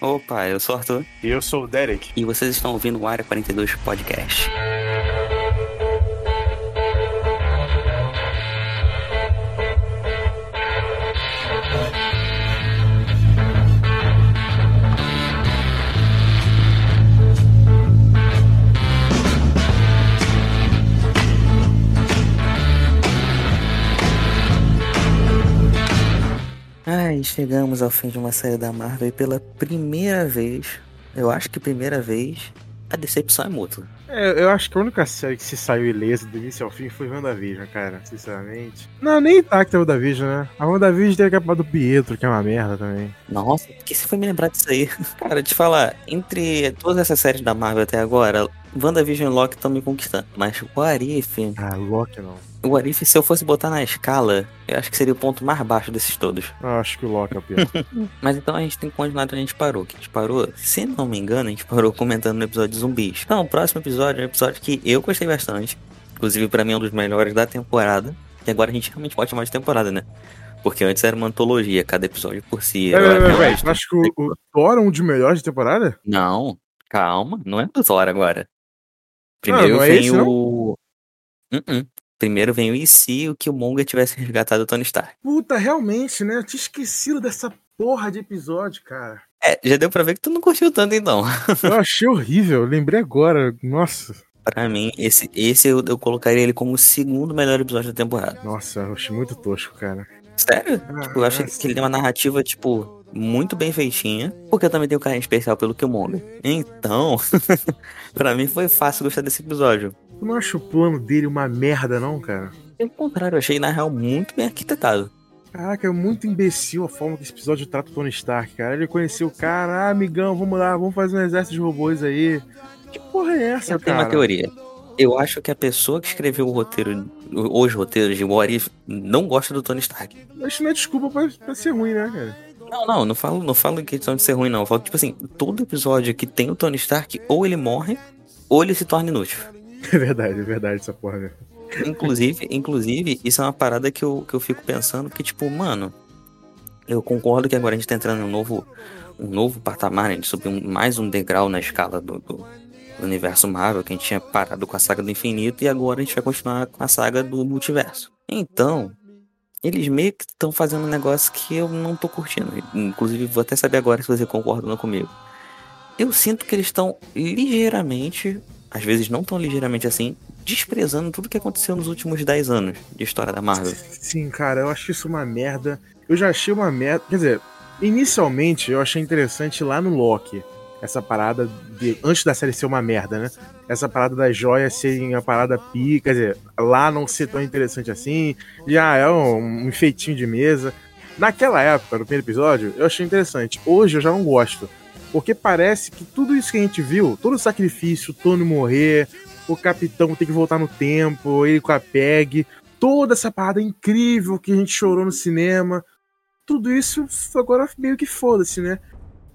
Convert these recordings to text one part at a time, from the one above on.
Opa, eu sou o Arthur. E eu sou o Derek. E vocês estão ouvindo o Área 42 Podcast. Chegamos ao fim de uma série da Marvel e pela primeira vez, eu acho que primeira vez, a decepção é mútua. É, eu acho que a única série que se saiu ilesa do início ao fim foi WandaVision, cara, sinceramente. Não, nem impacta a WandaVision, né? A WandaVision tem a capa do Pietro, que é uma merda também. Nossa, por que você foi me lembrar disso aí? Cara, te falar, entre todas essas séries da Marvel até agora, WandaVision e Loki estão me conquistando. Mas o Arif. Ah, Loki não. O Arif, se eu fosse botar na escala, eu acho que seria o ponto mais baixo desses todos. Acho que o Loki é o pior. Mas então a gente tem que continuar onde a gente parou. Que a gente parou, se não me engano, a gente parou comentando no episódio de zumbis. Então, o próximo episódio é um episódio que eu gostei bastante. Inclusive, pra mim, é um dos melhores da temporada. E agora a gente realmente pode chamar de temporada, né? Porque antes era uma antologia, cada episódio por si. Tem é, mais- acho que o, o Thor é um dos melhores da temporada? Não, calma, não é do Thor agora. Primeiro não é vem esse, não? o. Uh-uh. Primeiro vem o e se o Killmonger tivesse resgatado o Tony Stark. Puta, realmente, né? Eu tinha esquecido dessa porra de episódio, cara. É, já deu pra ver que tu não curtiu tanto então. Eu achei horrível, lembrei agora. Nossa, Pra mim, esse, esse eu, eu colocaria ele como o segundo melhor episódio da temporada. nossa, eu achei muito tosco, cara. Sério? Ah, Tipo, eu achei nossa. que ele tem uma narrativa, tipo, muito bem feitinha. Porque eu também tenho um carinho especial pelo Killmonger. Então, pra mim foi fácil gostar desse episódio. Tu não acha o plano dele uma merda, não, cara? Pelo contrário, eu achei, na real, muito bem arquitetado. Caraca, é muito imbecil a forma que esse episódio trata o Tony Stark, cara. Ele conheceu o cara, ah, amigão, vamos lá, vamos fazer um exército de robôs aí. Que porra é essa, Eu tenho cara? uma teoria. Eu acho que a pessoa que escreveu o roteiro, os roteiros de What If, não gosta do Tony Stark. Isso não é desculpa pra, pra ser ruim, né, cara? Não, não, não falo, não falo em questão de ser ruim, não. Eu falo, tipo assim, todo episódio que tem o Tony Stark, ou ele morre, ou ele se torna inútil. É verdade, é verdade essa porra, né? Inclusive, inclusive, isso é uma parada que eu, que eu fico pensando, que, tipo, mano, eu concordo que agora a gente tá entrando em um novo, um novo patamar, né? A gente subiu mais um degrau na escala do, do- do universo Marvel, que a gente tinha parado com a saga do infinito, e agora a gente vai continuar com a saga do multiverso. Então, eles meio que estão fazendo um negócio que eu não tô curtindo. Inclusive, vou até saber agora se você concorda ou não comigo. Eu sinto que eles estão ligeiramente, às vezes não tão ligeiramente assim, desprezando tudo que aconteceu nos últimos 10 anos de história da Marvel. Sim, cara, eu acho isso uma merda. Eu já achei uma merda. Quer dizer, inicialmente eu achei interessante lá no Loki. Essa parada de. Antes da série ser uma merda, né? Essa parada das joias serem a parada pica. Quer dizer, lá não ser tão interessante assim. Já é um, um enfeitinho de mesa. Naquela época, no primeiro episódio, eu achei interessante. Hoje eu já não gosto. Porque parece que tudo isso que a gente viu, todo o sacrifício, o Tony morrer, o capitão ter que voltar no tempo, ele com a Peg, toda essa parada incrível que a gente chorou no cinema, tudo isso agora meio que foda-se, né?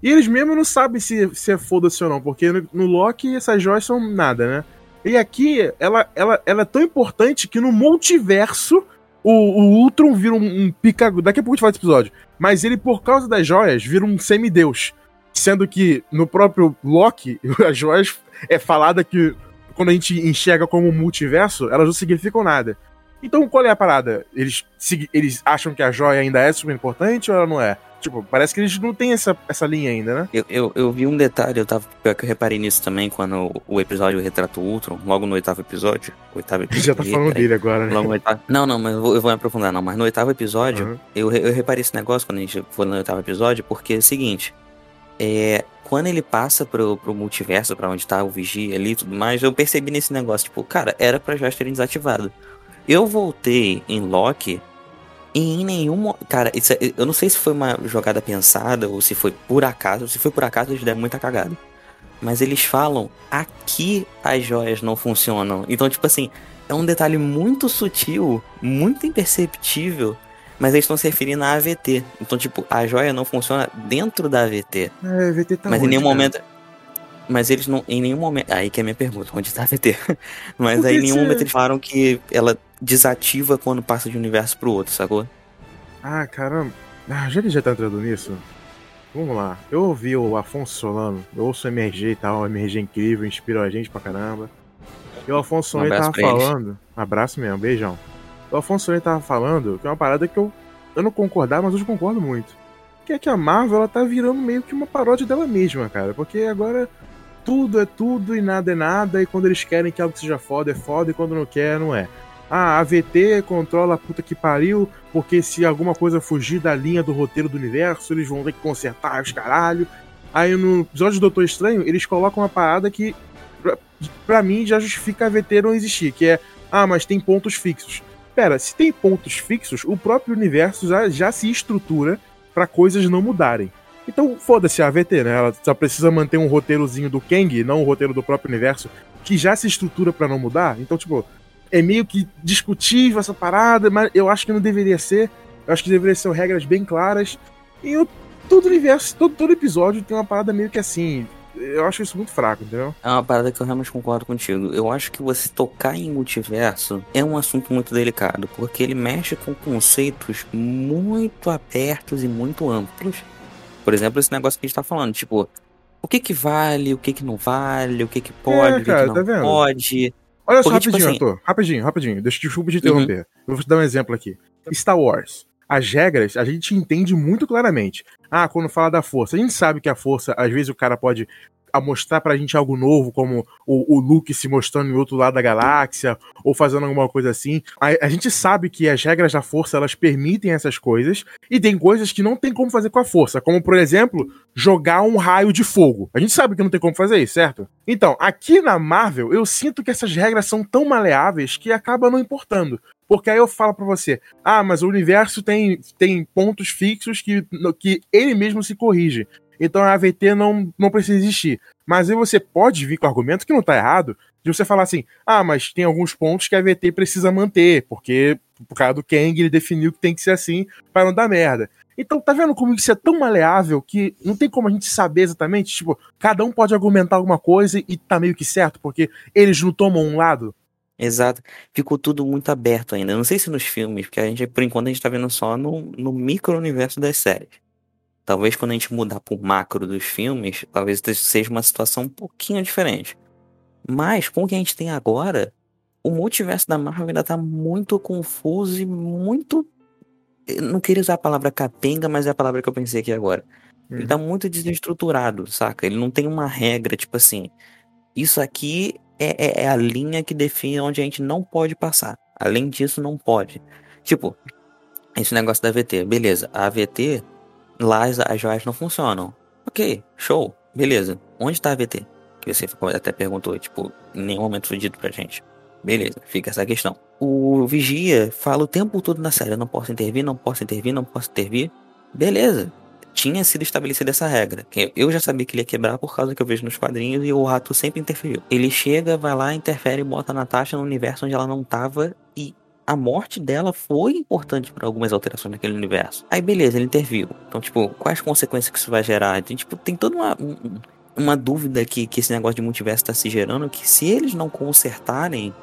E eles mesmo não sabem se, se é foda-se ou não, porque no, no Loki essas joias são nada, né? E aqui, ela, ela, ela é tão importante que no multiverso o, o Ultron vira um, um pica. Daqui a pouco a gente fala desse episódio. Mas ele, por causa das joias, vira um semideus. Sendo que no próprio Loki, as joias é falada que quando a gente enxerga como multiverso, elas não significam nada. Então, qual é a parada? Eles, se- eles acham que a joia ainda é super importante ou ela não é? Tipo, parece que eles não têm essa, essa linha ainda, né? Eu, eu, eu vi um detalhe, eu tava. Pior que eu reparei nisso também quando o, episódio retrata o Ultron, logo no oitavo episódio. Oitavo episódio. Já tá falando dele agora, né? Logo no oitavo. Não, não, mas eu vou, eu vou me aprofundar, não. Mas no oitavo episódio, Uhum. eu, eu reparei esse negócio quando a gente foi no oitavo episódio, porque é o seguinte. É, quando ele passa pro, pro multiverso, pra onde tá o Vigia ali e tudo mais, eu percebi nesse negócio, tipo, cara, era pra já terem desativado. Eu voltei em Loki e em nenhum. Cara, isso é- eu não sei se foi uma jogada pensada ou se foi por acaso. Se foi por acaso, eles deram muita cagada. Mas eles falam, aqui as joias não funcionam. Então, tipo assim, é um detalhe muito sutil, muito imperceptível, mas eles estão se referindo à AVT. Então, tipo, a joia não funciona dentro da AVT. É, VT tá mas em onde, nenhum cara? momento. Mas eles não. Em nenhum momento. Aí que é a minha pergunta, onde tá a AVT? mas aí em nenhum momento eles falaram que ela desativa quando passa de um universo pro outro, sacou? Ah, caramba. Ah, já que já tá entrando nisso, vamos lá. Eu ouvi o Afonso Solano, eu ouço o MRG e tal, o MRG é incrível, inspirou a gente pra caramba. E o Afonso Solano um tava falando. Abraço mesmo, beijão. O Afonso Solano tava falando que é uma parada que eu, eu não concordar, mas hoje concordo muito. Que é que a Marvel ela tá virando meio que uma paródia dela mesma, cara. Porque agora tudo é tudo e nada é nada, e quando eles querem que algo seja foda, é foda, e quando não quer, não é. Ah, a VT controla a puta que pariu, porque se alguma coisa fugir da linha do roteiro do universo, eles vão ter que consertar os caralho. Aí no episódio do Doutor Estranho, eles colocam uma parada que, pra, pra mim, já justifica a VT não existir, que é, ah, mas tem pontos fixos. Pera, se tem pontos fixos, o próprio universo já, já se estrutura para coisas não mudarem. Então, foda-se a AVT, né? Ela só precisa manter um roteirozinho do Kang, não o roteiro do próprio universo, que já se estrutura para não mudar. Então, tipo, é meio que discutível essa parada, mas eu acho que não deveria ser. Eu acho que deveria ser regras bem claras. E eu, todo universo, todo, todo episódio tem uma parada meio que assim. Eu acho isso muito fraco, entendeu? É uma parada que eu realmente concordo contigo. Eu acho que você tocar em multiverso é um assunto muito delicado, porque ele mexe com conceitos muito abertos e muito amplos. Por exemplo, esse negócio que a gente tá falando, tipo, o que que vale, o que que não vale, o que que pode, é, cara, o que, que não tá pode. Olha só Porque, rapidinho, tipo assim... Rapidinho, rapidinho. Deixa, desculpa te interromper. Uhum. Eu vou te dar um exemplo aqui. Star Wars. As regras a gente entende muito claramente. Ah, quando fala da força, a gente sabe que a força, às vezes o cara pode a mostrar pra gente algo novo, como o, o Luke se mostrando em outro lado da galáxia, ou fazendo alguma coisa assim. A, a, gente sabe que as regras da força, elas permitem essas coisas, e tem coisas que não tem como fazer com a força, como, por exemplo, jogar um raio de fogo. A gente sabe que não tem como fazer isso, certo? Então, aqui na Marvel, eu sinto que essas regras são tão maleáveis que acaba não importando. Porque aí eu falo para você, ah, mas o universo tem, tem pontos fixos que, que ele mesmo se corrige. Então a AVT não, não precisa existir. Mas aí você pode vir com o argumento que não tá errado, de você falar assim: ah, mas tem alguns pontos que a AVT precisa manter, porque por causa do Kang ele definiu que tem que ser assim para não dar merda. Então, tá vendo como isso é tão maleável que não tem como a gente saber exatamente? Tipo, cada um pode argumentar alguma coisa e tá meio que certo, porque eles não tomam um lado. Exato. Ficou tudo muito aberto ainda. Não sei se nos filmes, porque a gente, por enquanto, a gente tá vendo só no, no micro-universo das séries. Talvez quando a gente mudar pro macro dos filmes, talvez seja uma situação um pouquinho diferente. Mas com o que a gente tem agora, o multiverso da Marvel ainda tá muito confuso e muito. Eu não queria usar a palavra capenga, mas é a palavra que eu pensei aqui agora. Ele tá muito desestruturado, saca? Ele não tem uma regra, tipo assim. Isso aqui é, é, é a linha que define onde a gente não pode passar. Além disso, não pode. Tipo, esse negócio da AVT. Beleza, a AVT Lá as, as joias não funcionam. Ok, show, beleza. Onde tá a VT? Que você até perguntou, tipo, em nenhum momento foi dito pra gente. Beleza, fica essa questão. O Vigia fala o tempo todo na série: não posso intervir, não posso intervir, não posso intervir. Beleza, tinha sido estabelecida essa regra. Eu já sabia que ele ia quebrar por causa que eu vejo nos quadrinhos e o rato sempre interferiu. Ele chega, vai lá, interfere e bota a Natasha no universo onde ela não tava e a morte dela foi importante para algumas alterações naquele universo. Aí beleza, ele interviu. Então, tipo, quais consequências que isso vai gerar? Tem, tipo, tem toda uma, uma dúvida que, que esse negócio de multiverso está se gerando, que se eles não consertarem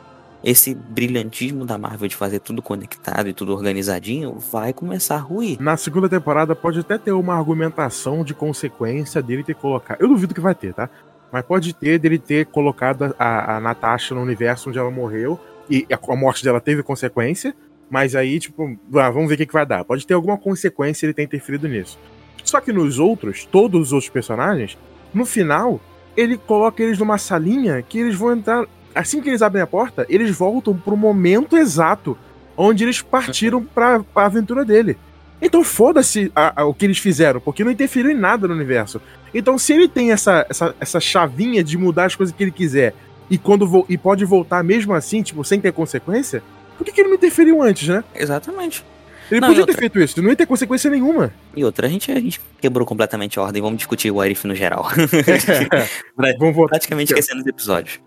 esse brilhantismo da Marvel de fazer tudo conectado e tudo organizadinho, vai começar a ruir. Na segunda temporada pode até ter uma argumentação de consequência dele ter colocado. Eu duvido que vai ter, tá? Mas pode ter dele ter colocado a, a Natasha no universo onde ela morreu e a morte dela teve consequência, mas aí, tipo, ah, vamos ver o que, que vai dar. Pode ter alguma consequência ele ter interferido nisso. Só que nos outros, todos os outros personagens, no final, ele coloca eles numa salinha que eles vão entrar. Assim que eles abrem a porta, eles voltam pro momento exato onde eles partiram pra, pra aventura dele. Então foda-se o que eles fizeram, porque não interferiu em nada no universo. Então, se ele tem essa, essa, essa chavinha de mudar as coisas que ele quiser e quando e pode voltar mesmo assim, tipo, sem ter consequência, por que, que ele não interferiu antes, né? Exatamente. Ele não, podia ter feito isso, não ia ter consequência nenhuma. E outra, a gente, a gente quebrou completamente a ordem, vamos discutir o Arif no geral. É. voltar. Praticamente esquecendo os episódios.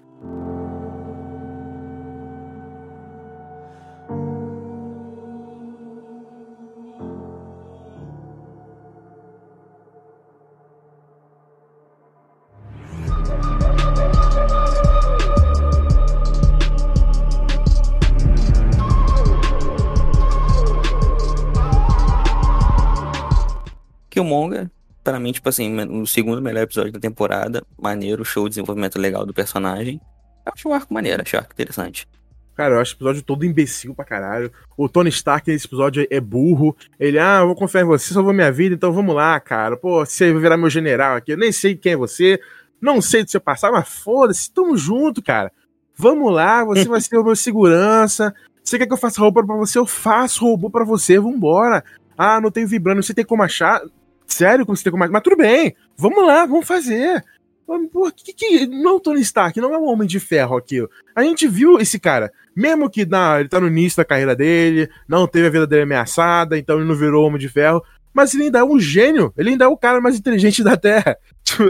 Killmonger pra mim, tipo assim, o segundo melhor episódio da temporada. Maneiro, show, desenvolvimento legal do personagem. Eu acho o arco maneiro, acho o arco interessante. Cara, eu acho o episódio todo imbecil pra caralho. O Tony Stark nesse episódio é burro. Ele, ah, eu vou confiar em você, salvou minha vida, então vamos lá, cara. Pô, você vai virar meu general aqui. Eu nem sei quem é você, não sei do seu passado, mas foda-se, tamo junto, cara. Vamos lá, você vai ser o meu segurança. Você quer que eu faça roupa pra você? Eu faço robô pra você, vambora. Ah, não tenho vibrando, você tem como achar? Sério, você tem como? Mas tudo bem, vamos lá, vamos fazer. Pô, que, que, não é o Tony Stark, não é um homem de ferro aquilo. A gente viu esse cara, mesmo que na, ele tá no início da carreira dele, não teve a vida dele ameaçada, então ele não virou homem de ferro, mas ele ainda é um gênio, ele ainda é o cara mais inteligente da Terra. Tipo,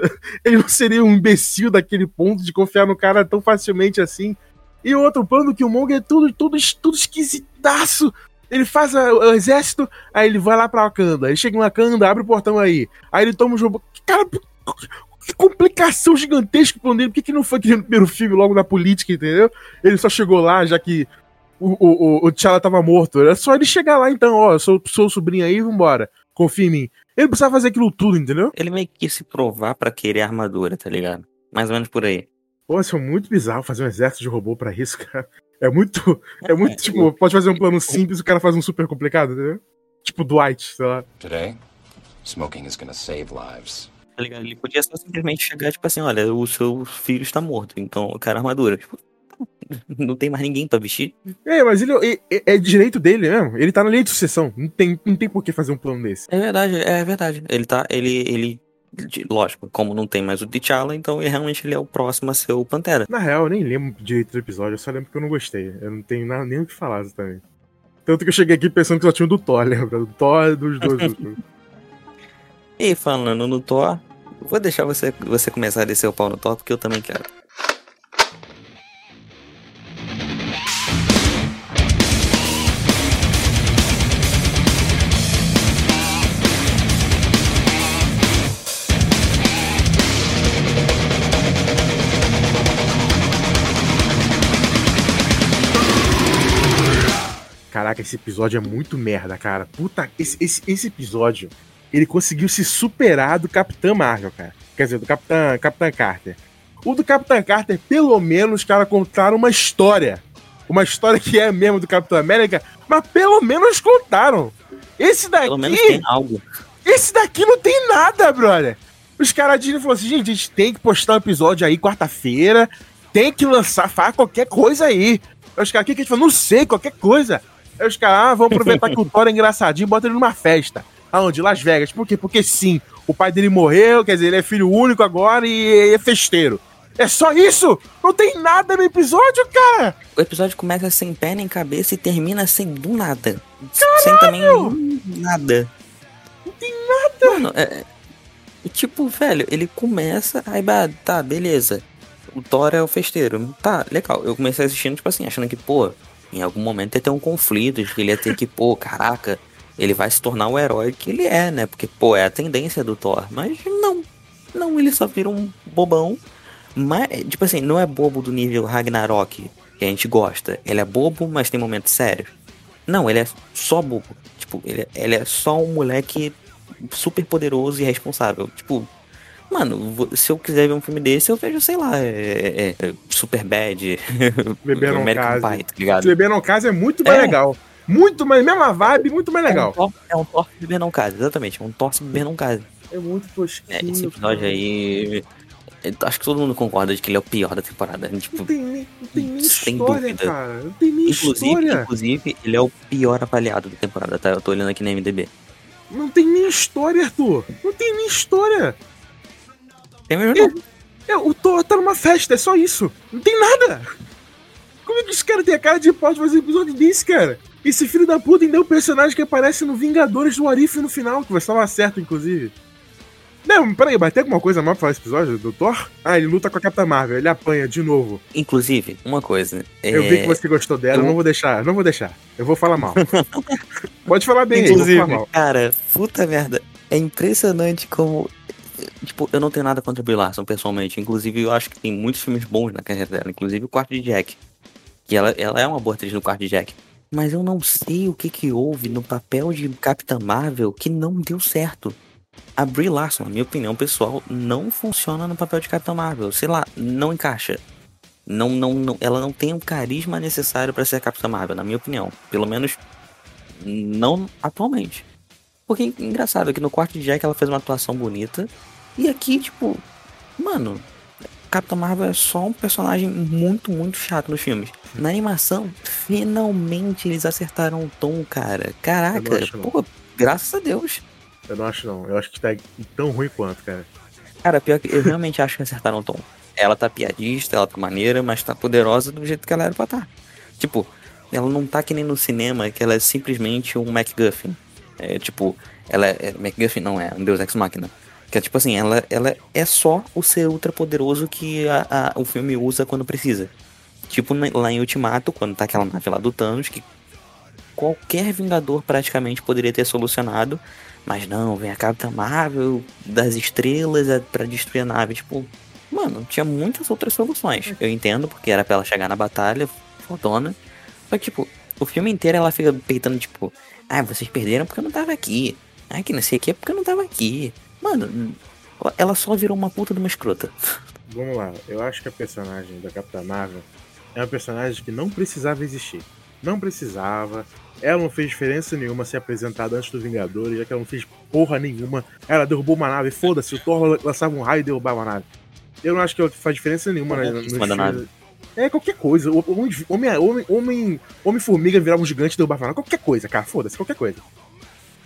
ele não seria um imbecil daquele ponto de confiar no cara tão facilmente assim. E outro plano que o Mong é tudo, tudo, tudo esquisitaço. Ele faz o exército, aí ele vai lá pra Wakanda. Ele chega em Wakanda, abre o portão aí. Aí ele toma o jogo. Cara, que complicação gigantesca pro dele. Por que, que não foi que no primeiro filme, logo na política, entendeu? Ele só chegou lá, já que o, o, o, o T'Challa tava morto. Era só ele chegar lá, então, ó, sou, sou sobrinho aí, vambora. Confia em mim. Ele precisava fazer aquilo tudo, entendeu? Ele meio que se provar para querer armadura, tá ligado? Mais ou menos por aí. Pô, isso é muito bizarro fazer um exército de robô para isso, cara. É muito. É muito, é, tipo, pode fazer um plano simples e o cara faz um super complicado, entendeu? Tipo Dwight, sei lá. Today, smoking is gonna save lives. Tá ligado? Ele podia só simplesmente chegar, tipo assim, olha, o seu filho está morto, então eu quero armadura. Tipo, não tem mais ninguém pra vestir. É, mas ele é, é, direito dele mesmo. Ele tá na lei de sucessão. Não tem, não tem por que fazer um plano desse. É verdade, é verdade. Ele tá. Ele. ele lógico, como não tem mais o T'Challa, então ele, realmente ele é o próximo a ser o Pantera. Na real, eu nem lembro direito do episódio, eu só lembro que eu não gostei. Eu não tenho nada, nem o que falar exatamente. Tanto que eu cheguei aqui pensando que só tinha o do Thor, lembra? Do Thor dos dois. e falando no Thor, vou deixar você, você começar a descer o pau no Thor, porque eu também quero. Caraca, esse episódio é muito merda, cara. Puta, esse, esse, esse episódio, ele conseguiu se superar do Capitão Marvel, cara. Quer dizer, do Capitão, Capitão Carter. O do Capitão Carter, pelo menos, os caras contaram uma história. Uma história que é mesmo do Capitão América, mas pelo menos contaram. Esse daqui. Pelo menos tem algo. Esse daqui não tem nada, brother. Os caras Disney falaram assim: gente, a gente tem que postar um episódio aí quarta-feira. Tem que lançar, faz qualquer coisa aí. Os caras, o que, que a gente falou? Não sei, qualquer coisa. Aí os caras, ah, vamos aproveitar que o Thor é engraçadinho e bota ele numa festa. Aonde? Las Vegas. Por quê? Porque sim, o pai dele morreu, quer dizer, ele é filho único agora e é festeiro. É só isso? Não tem nada no episódio, cara! O episódio começa sem pé nem cabeça e termina sem do nada. Caralho! Sem também nada. Não tem nada! Mano, é, é, tipo, velho, ele começa, aí, tá, beleza. O Thor é o festeiro. Tá, legal. Eu comecei assistindo, tipo assim, achando que, pô, em algum momento ia ter um conflito, que ele ia ter que, pô, caraca, ele vai se tornar o herói que ele é, né? Porque, pô, é a tendência do Thor. Mas não. Não, ele só vira um bobão. Mas, tipo assim, não é bobo do nível Ragnarok, que a gente gosta. Ele é bobo, mas tem momentos sérios. Não, ele é só bobo. Tipo, ele, ele é só um moleque super poderoso e responsável. Tipo, Mano, se eu quiser ver um filme desse, eu vejo, sei lá, é, é, é Super Bad, Beber não American Pie, tá ligado? Beber não casa é muito mais é. legal. Muito mais, mesma vibe, muito mais legal. É um torce é um Beber não casa, exatamente. É um torce Beber não casa. É muito tosquinho. É, esse episódio cara. aí... Acho que todo mundo concorda de que ele é o pior da temporada. Tipo, não tem nem, não tem nem história, dúvida. cara. Não tem nem inclusive, história. Inclusive, ele é o pior avaliado da temporada, tá? Eu tô olhando aqui na MDB. Não tem nem história, Arthur. Não tem nem história. Tem mesmo é, é, o Thor tá numa festa, é só isso. Não tem nada. Como é que esse cara tem a cara de pau de fazer um episódio desse, cara? Esse filho da puta ainda é o personagem que aparece no Vingadores do Arif no final, que vai estar certo, inclusive. Não, peraí, vai ter alguma coisa mais pra falar esse episódio do Thor? Ah, ele luta com a Capitã Marvel, ele apanha de novo. Inclusive, uma coisa. Eu vi que é, você gostou dela, eu... não vou deixar, não vou deixar. Eu vou falar mal. Pode falar bem Inclusive, aí, mal. cara, puta merda. É impressionante como Tipo, eu não tenho nada contra a Brie Larson, pessoalmente. Inclusive, eu acho que tem muitos filmes bons na carreira dela. Inclusive, o Quarto de Jack. Que ela, ela é uma boa atriz no Quarto de Jack. Mas eu não sei o que que houve no papel de Capitã Marvel que não deu certo. a Brie Larson, na minha opinião pessoal, não funciona no papel de Capitão Marvel. Sei lá, não encaixa. Não, não, não, ela não tem o carisma necessário para ser a Capitã Marvel, na minha opinião. Pelo menos não atualmente. Porque engraçado que no quarto de Jack ela fez uma atuação bonita. E aqui, tipo, mano, Capitã Marvel é só um personagem muito, muito chato nos filmes. Na animação, finalmente eles acertaram o tom, cara. Caraca, pô, graças a Deus. Eu não acho não. Eu acho que tá tão ruim quanto, cara. Cara, pior que eu realmente acho que acertaram o tom. Ela tá piadista, ela tá maneira, mas tá poderosa do jeito que ela era pra estar. Tá. Tipo, ela não tá que nem no cinema, que ela é simplesmente um MacGuffin. É tipo, ela é. é MacGuffin não é, um Deus Ex Machina. Que é tipo assim, ela, ela é só o ser ultra poderoso que a, a, o filme usa quando precisa. Tipo lá em Ultimato, quando tá aquela nave lá do Thanos, que qualquer Vingador praticamente poderia ter solucionado. Mas não, vem a Capitã Marvel das estrelas é para destruir a nave. Tipo, mano, tinha muitas outras soluções. Eu entendo, porque era pra ela chegar na batalha, fodona. Só que, tipo, o filme inteiro ela fica peitando, tipo, ah, vocês perderam porque eu não tava aqui. Ah, que não sei o que é porque eu não tava aqui. Mano, ela só virou uma puta de uma escrota. Vamos lá, eu acho que a personagem da Capitã Marvel é uma personagem que não precisava existir. Não precisava. Ela não fez diferença nenhuma ser apresentada antes do Vingadores, já que ela não fez porra nenhuma. Ela derrubou uma nave, foda-se, o Thor lançava um raio e derrubava uma nave. Eu não acho que faz diferença nenhuma né, no É qualquer coisa. Homem, homem, homem, homem formiga virar um gigante e derrubar uma nave. Qualquer coisa, cara, foda-se, qualquer coisa.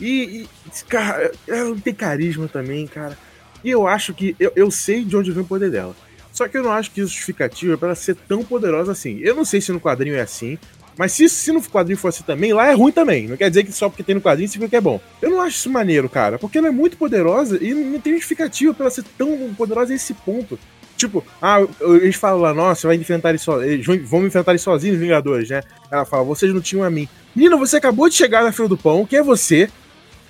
E, e, cara, ela tem carisma também, cara. E eu acho que. Eu, eu sei de onde vem o poder dela. Só que eu não acho que isso justificativa para ela ser tão poderosa assim. Eu não sei se no quadrinho é assim, mas se, se no quadrinho fosse também, lá é ruim também. Não quer dizer que só porque tem no quadrinho significa que é bom. Eu não acho isso maneiro, cara, porque ela é muito poderosa e não tem justificativa pra ela ser tão poderosa a esse ponto. Tipo, ah, eles falam lá, nossa, vai enfrentar eles sozinhos, vão enfrentar eles sozinhos, Vingadores, né? Ela fala, vocês não tinham a mim. Menina, você acabou de chegar na fila do pão, que é você,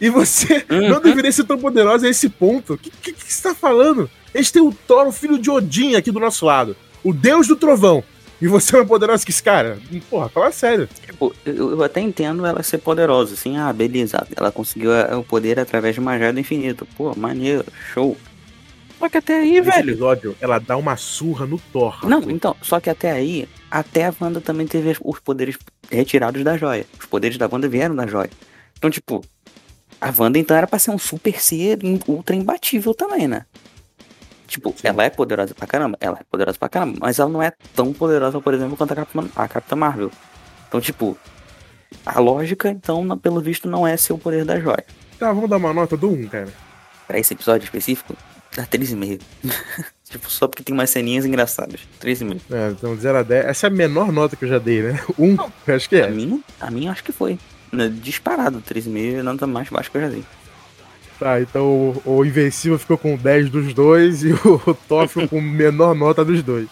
e você uhum. não deveria ser tão poderosa a esse ponto. O que, que, que você tá falando? Eles têm o Thor, o filho de Odin, aqui do nosso lado. O deus do trovão. E você é mais poderosa que esse cara? Porra, fala sério. Tipo, eu, eu, até entendo ela ser poderosa, assim, ah, beleza. Ela conseguiu o poder através de uma joia infinito. Pô, maneiro, show. Só que até aí, Nesse velho. episódio, ela dá uma surra no Thor. Não, então, só que até aí, até a Wanda também teve os poderes retirados da joia. Os poderes da Wanda vieram da joia. Então, tipo, a Wanda então era pra ser um super ser ultra imbatível também, né? Tipo, Sim. ela é poderosa pra caramba, ela é poderosa pra caramba, mas ela não é tão poderosa, por exemplo, quanto a Capitã, a Capitã Marvel. Então, tipo, a lógica, então, pelo visto, não é ser o poder da joia. Tá, vamos dar uma nota do 1, cara. Pra esse episódio específico, dá 3,5. tipo, só porque tem umas ceninhas engraçadas. 3,5. É, então 0 a 10. Essa é a menor nota que eu já dei, né? 1, acho que é. A minha, a minha acho que foi. Né, disparado, 3,5 é nota mais baixo que eu já dei. Tá, então o, o Invencível ficou com 10 dos dois e o Thor ficou com menor nota dos dois.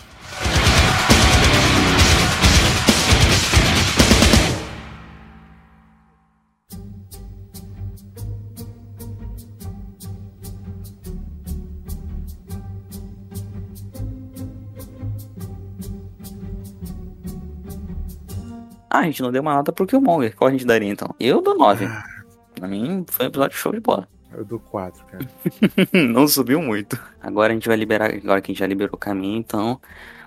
Ah, a gente não deu uma nota pro Killmonger. Qual a gente daria então? Eu dou 9. Ah. Pra mim foi um episódio show de bola. Eu dou 4, cara. não subiu muito. Agora a gente vai liberar. Agora que a gente já liberou o caminho, então.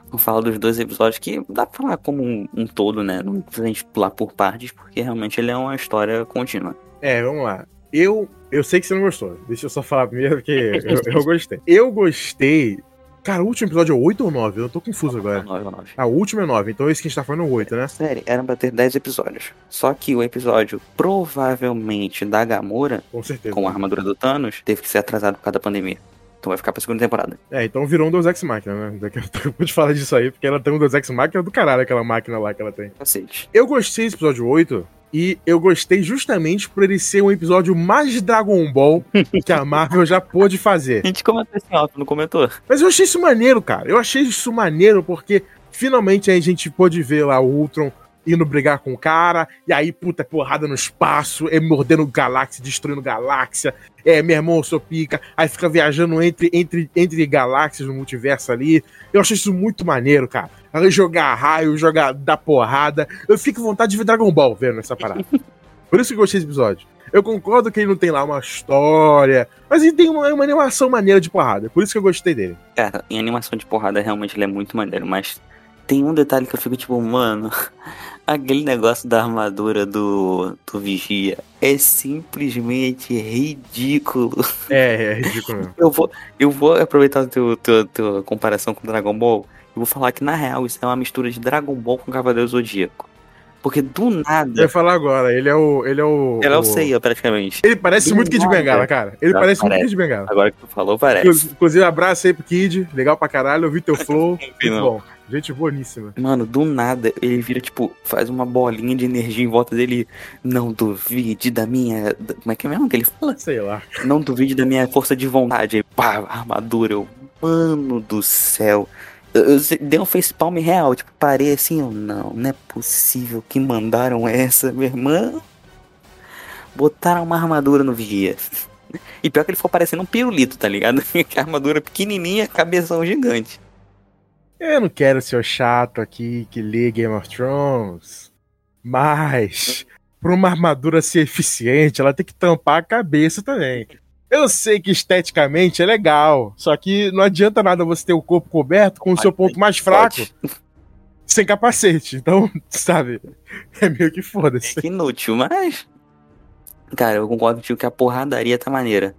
Vamos falar dos dois episódios que dá pra falar como um, um todo, né? Não precisa a gente pular por partes, porque realmente ele é uma história contínua. É, vamos lá. Eu, eu sei que você não gostou. Deixa eu só falar primeiro, porque eu, eu gostei. Eu gostei Cara, o último episódio é 8 ou 9? Eu tô confuso agora. 9 ou 9. Ah, o último é 9, então esse que a gente tá falando é 8, né? Sério, eram pra ter 10 episódios. Só que o episódio, provavelmente, da Gamora, com, certeza. com a armadura do Thanos, teve que ser atrasado por causa da pandemia. Então vai ficar pra segunda temporada. É, então virou um Deus Ex Machina, né? Daqui a pouco eu falar disso aí, porque ela tem um Deus Ex Machina do caralho, aquela máquina lá que ela tem. Cacete. Eu gostei desse episódio 8, e eu gostei justamente por ele ser um episódio mais Dragon Ball que a Marvel já pôde fazer. A gente comentou ó, tu não comentou. Mas eu achei isso maneiro, cara. Eu achei isso maneiro porque finalmente a gente pôde ver lá o Ultron indo brigar com o cara, e aí, puta, porrada no espaço, é mordendo galáxia, destruindo galáxia, é, meu irmão, eu sou pica, aí fica viajando entre, entre, entre galáxias no multiverso ali. Eu achei isso muito maneiro, cara. Jogar raio, jogar dar porrada. Eu fico com vontade de ver Dragon Ball vendo essa parada. Por isso que eu gostei desse episódio. Eu concordo que ele não tem lá uma história, mas ele tem uma, uma animação maneira de porrada. Por isso que eu gostei dele. Cara, em animação de porrada realmente ele é muito maneiro, mas tem um detalhe que eu fico tipo, mano, aquele negócio da armadura do, do Vigia é simplesmente ridículo. É, é ridículo mesmo. Eu vou, eu vou aproveitar a tua, tua, tua comparação com Dragon Ball e vou falar que na real isso é uma mistura de Dragon Ball com Cavaleiro Zodíaco. Porque do Eu ia nada. falar agora, ele é o. Ele é o. Ela é o Seiya, praticamente. Ele parece Do muito Kid nada. Bengala, cara. Ele Ah, parece muito parece. Kid Bengala. Agora que tu falou, parece. Inclu- Inclusive, abraço aí pro Kid. Legal pra caralho. Eu vi teu flow. Muito não. bom. Gente boníssima. Mano, do nada, ele vira, tipo, faz uma bolinha de energia em volta dele. Não duvide da minha. Como é que é mesmo que ele fala? Sei lá. Não duvide da minha força de vontade. Aí, pá, armadura. Eu, mano do céu. Eu, eu se- dei um facepalm real. Tipo, parei assim. Eu, não, não é possível que mandaram essa, meu irmão. Botaram uma armadura no vigia. E pior que ele ficou parecendo um pirulito, tá ligado? Que a armadura pequenininha, cabeção gigante. Eu não quero ser o chato aqui que lê Game of Thrones. Mas, pra uma armadura ser eficiente, ela tem que tampar a cabeça também. Eu sei que esteticamente é legal, só que não adianta nada você ter o corpo coberto com o seu ponto mais fraco sem capacete. Então, sabe, é meio que foda-se. Que inútil, mas. Cara, eu concordo contigo que a porradaria tá maneira.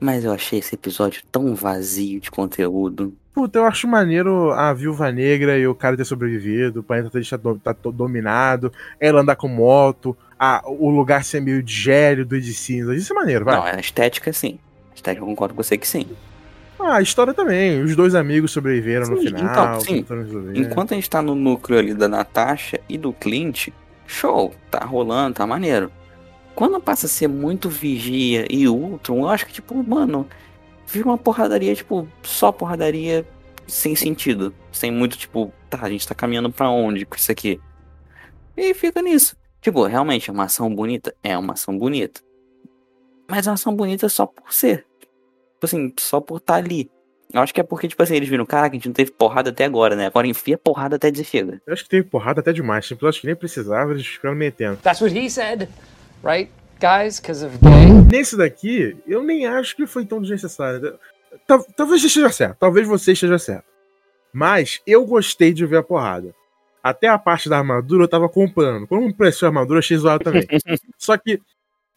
Mas eu achei esse episódio tão vazio de conteúdo. Puta, eu acho maneiro a viúva negra e o cara ter sobrevivido, o planeta ter do- tá dominado, ela andar com moto, a- o lugar ser meio de gélido e de cinza. Isso é maneiro, vai. Não, a estética sim. A estética eu concordo com você que sim. Ah, a história também. Os dois amigos sobreviveram no Sim, final. então, sim. Enquanto a gente tá no núcleo ali da Natasha e do Clint, show, tá rolando, tá maneiro. Quando passa a ser muito Vigia e Ultron, eu acho que, tipo, mano, vira uma porradaria, tipo, só porradaria sem sentido. Sem muito, tipo, tá, a gente tá caminhando pra onde com isso aqui? E fica nisso. Tipo, realmente, é uma ação bonita? É uma ação bonita. Mas é uma ação bonita só por ser. Tipo assim, só por estar ali. Eu acho que é porque, tipo assim, eles viram, caraca, a gente não teve porrada até agora, né? Agora enfia porrada até dizer chega. Eu acho que teve porrada até demais. Tipo, eu acho que nem precisava, eles ficaram metendo. That's what he said, right, guys? Because of gay. Nesse daqui, eu nem acho que foi tão desnecessário. Tal- Talvez esteja certo, talvez você esteja certo. Mas eu gostei de ver a porrada. Até a parte da armadura eu tava comprando. Quando me prestou a armadura, eu achei zoado também. Só que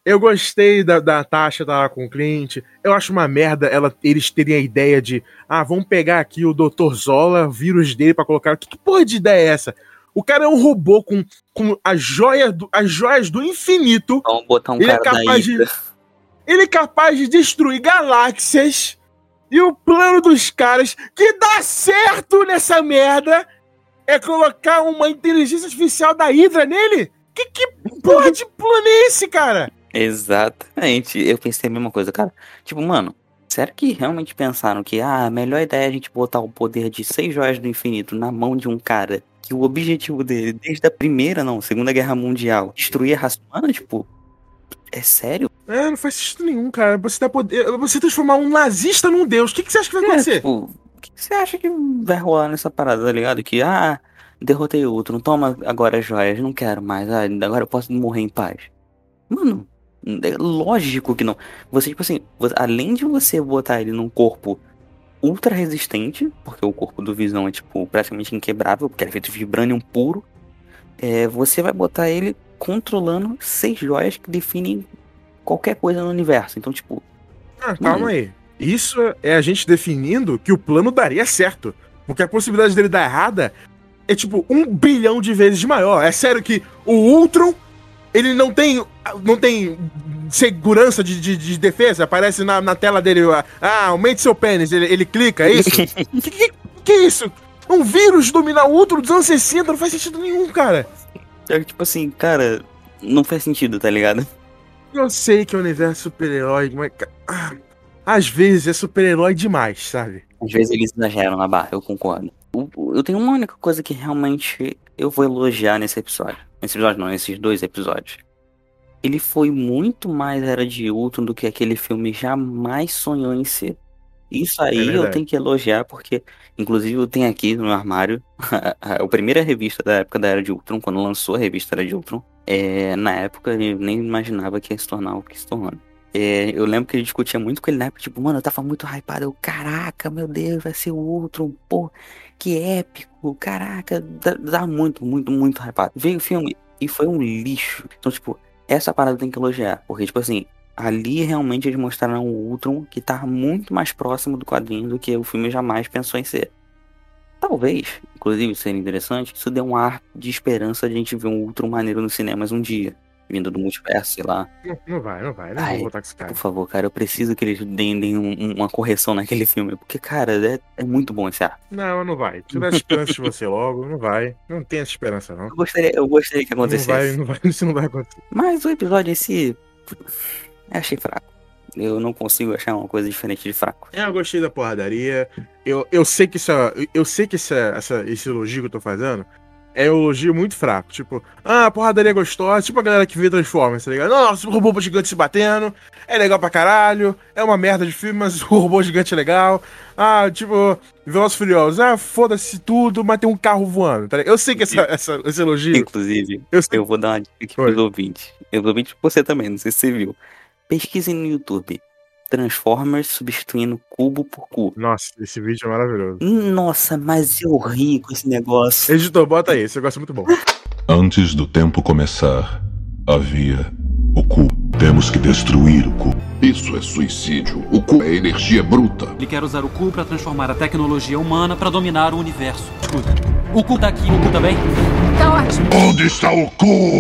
eu gostei da, da Tasha estar lá com o Clint. Eu acho uma merda ela, eles terem a ideia de ah, vamos pegar aqui o Dr. Zola, vírus dele pra colocar. Que, que porra de ideia é essa? O cara é um robô com, com a joia do- as joias do infinito. Vamos botar um Ele é cara da capaz de. Ele é capaz de destruir galáxias. E o plano dos caras que dá certo nessa merda é colocar uma inteligência artificial da Hydra nele? Que, que porra de plano é esse, cara? Exatamente. Eu pensei a mesma coisa, cara. Tipo, mano, será que realmente pensaram que ah, a melhor ideia é a gente botar o poder de seis joias do infinito na mão de um cara que o objetivo dele, desde a primeira, não, Segunda Guerra Mundial, destruir a raça humana? Tipo, é sério? É, não faz sentido nenhum, cara. Você dá poder. Você transformar um nazista num deus. O que, que você acha que vai É, acontecer? tipo, o que você acha que vai rolar nessa parada, tá ligado? Que, ah, derrotei outro, não toma agora as joias, não quero mais, ah, agora eu posso morrer em paz. Mano, é lógico que não. Você, tipo assim, além de você botar ele num corpo ultra resistente, porque o corpo do Visão é, tipo, praticamente inquebrável, porque ele é feito de vibranium puro, é, você vai botar ele controlando seis joias que definem qualquer coisa no universo. Então, tipo, Ah, calma aí. Isso é a gente definindo que o plano daria certo. Porque a possibilidade dele dar errada é tipo um bilhão de vezes maior. É sério que o Ultron, ele não tem. não tem segurança de, de, de defesa. Aparece na, na tela dele, ah, aumente seu pênis. Ele, ele clica, é isso? que, que, que é isso? Um vírus dominar o Ultron dos anos 60 não faz sentido nenhum, cara. é tipo assim, cara, não faz sentido, tá ligado? Eu sei que é um universo super-herói, mas. ah, às vezes é super-herói demais, sabe? Às vezes eles exageram na barra, eu concordo. O- o- Eu tenho uma única coisa que realmente eu vou elogiar nesse episódio. Nesse episódio não, nesses dois episódios. Ele foi muito mais Era de Ultron do que aquele filme jamais sonhou em ser. Isso aí eu verdade. tenho que elogiar, porque, inclusive, eu tenho aqui no meu armário a, a primeira revista da época da Era de Ultron, quando lançou a revista Era de Ultron. é, na época ele nem imaginava que ia se tornar o que se tornou. É, eu lembro que ele discutia muito com ele na época, tipo, mano, eu tava muito hypado. Eu, caraca, meu Deus, vai ser o Ultron, pô, que épico, caraca, dá, dá muito, muito, muito hypado. Veio o filme e foi um lixo. Então, tipo, essa parada tem que elogiar, porque, tipo assim, ali realmente eles mostraram o Ultron que tá muito mais próximo do quadrinho do que o filme jamais pensou em ser. Talvez, inclusive, seria interessante, isso dê um ar de esperança de a gente ver um Ultron maneiro nos cinemas um dia vindo do multiverso, sei lá. Não, não vai, não vai. Não Ai, vou voltar com esse cara. Por favor, cara, eu preciso que eles deem, um- um- uma correção naquele filme. Porque, cara, é, é muito bom esse ar. Não, não vai. Tira as esperanças de você logo. Não vai. Não tem essa esperança, não. Eu gostaria, eu gostaria que Não acontecesse. vai, não vai. Isso não vai acontecer. Mas o episódio em si. Eu achei fraco. Eu não consigo achar uma coisa diferente de fraco. É, eu gostei da porradaria. Eu, eu sei que, isso, é- eu sei que esse, essa, esse elogio que eu tô fazendo é um elogio muito fraco. Tipo, ah, porradaria gostosa. Tipo a galera que vê Transformers, tá ligado? Nossa, o robô gigante se batendo. É legal pra caralho. É uma merda de filme, mas o robô gigante é legal. Ah, tipo, Velozes Furiosos. Ah, foda-se tudo, mas tem um carro voando. Tá? Eu sei que essa, essa- esse elogio. Inclusive, Eu sei. eu vou dar uma dica aqui pros ouvintes. Os ouvintes, você também, não sei se você viu. Pesquisem no YouTube. Transformers substituindo cubo por cubo. Nossa, esse vídeo é maravilhoso. Nossa, mas eu ri com esse negócio. Editor, bota aí, esse negócio é muito bom. Antes do tempo começar, havia o cu. Temos que destruir o cu. Isso é suicídio. O cu é energia bruta. Ele quer usar o cu para transformar a tecnologia humana para dominar o universo. Escuta, o cu tá aqui, o cu tá bem? Tá ótimo. Onde está o cu?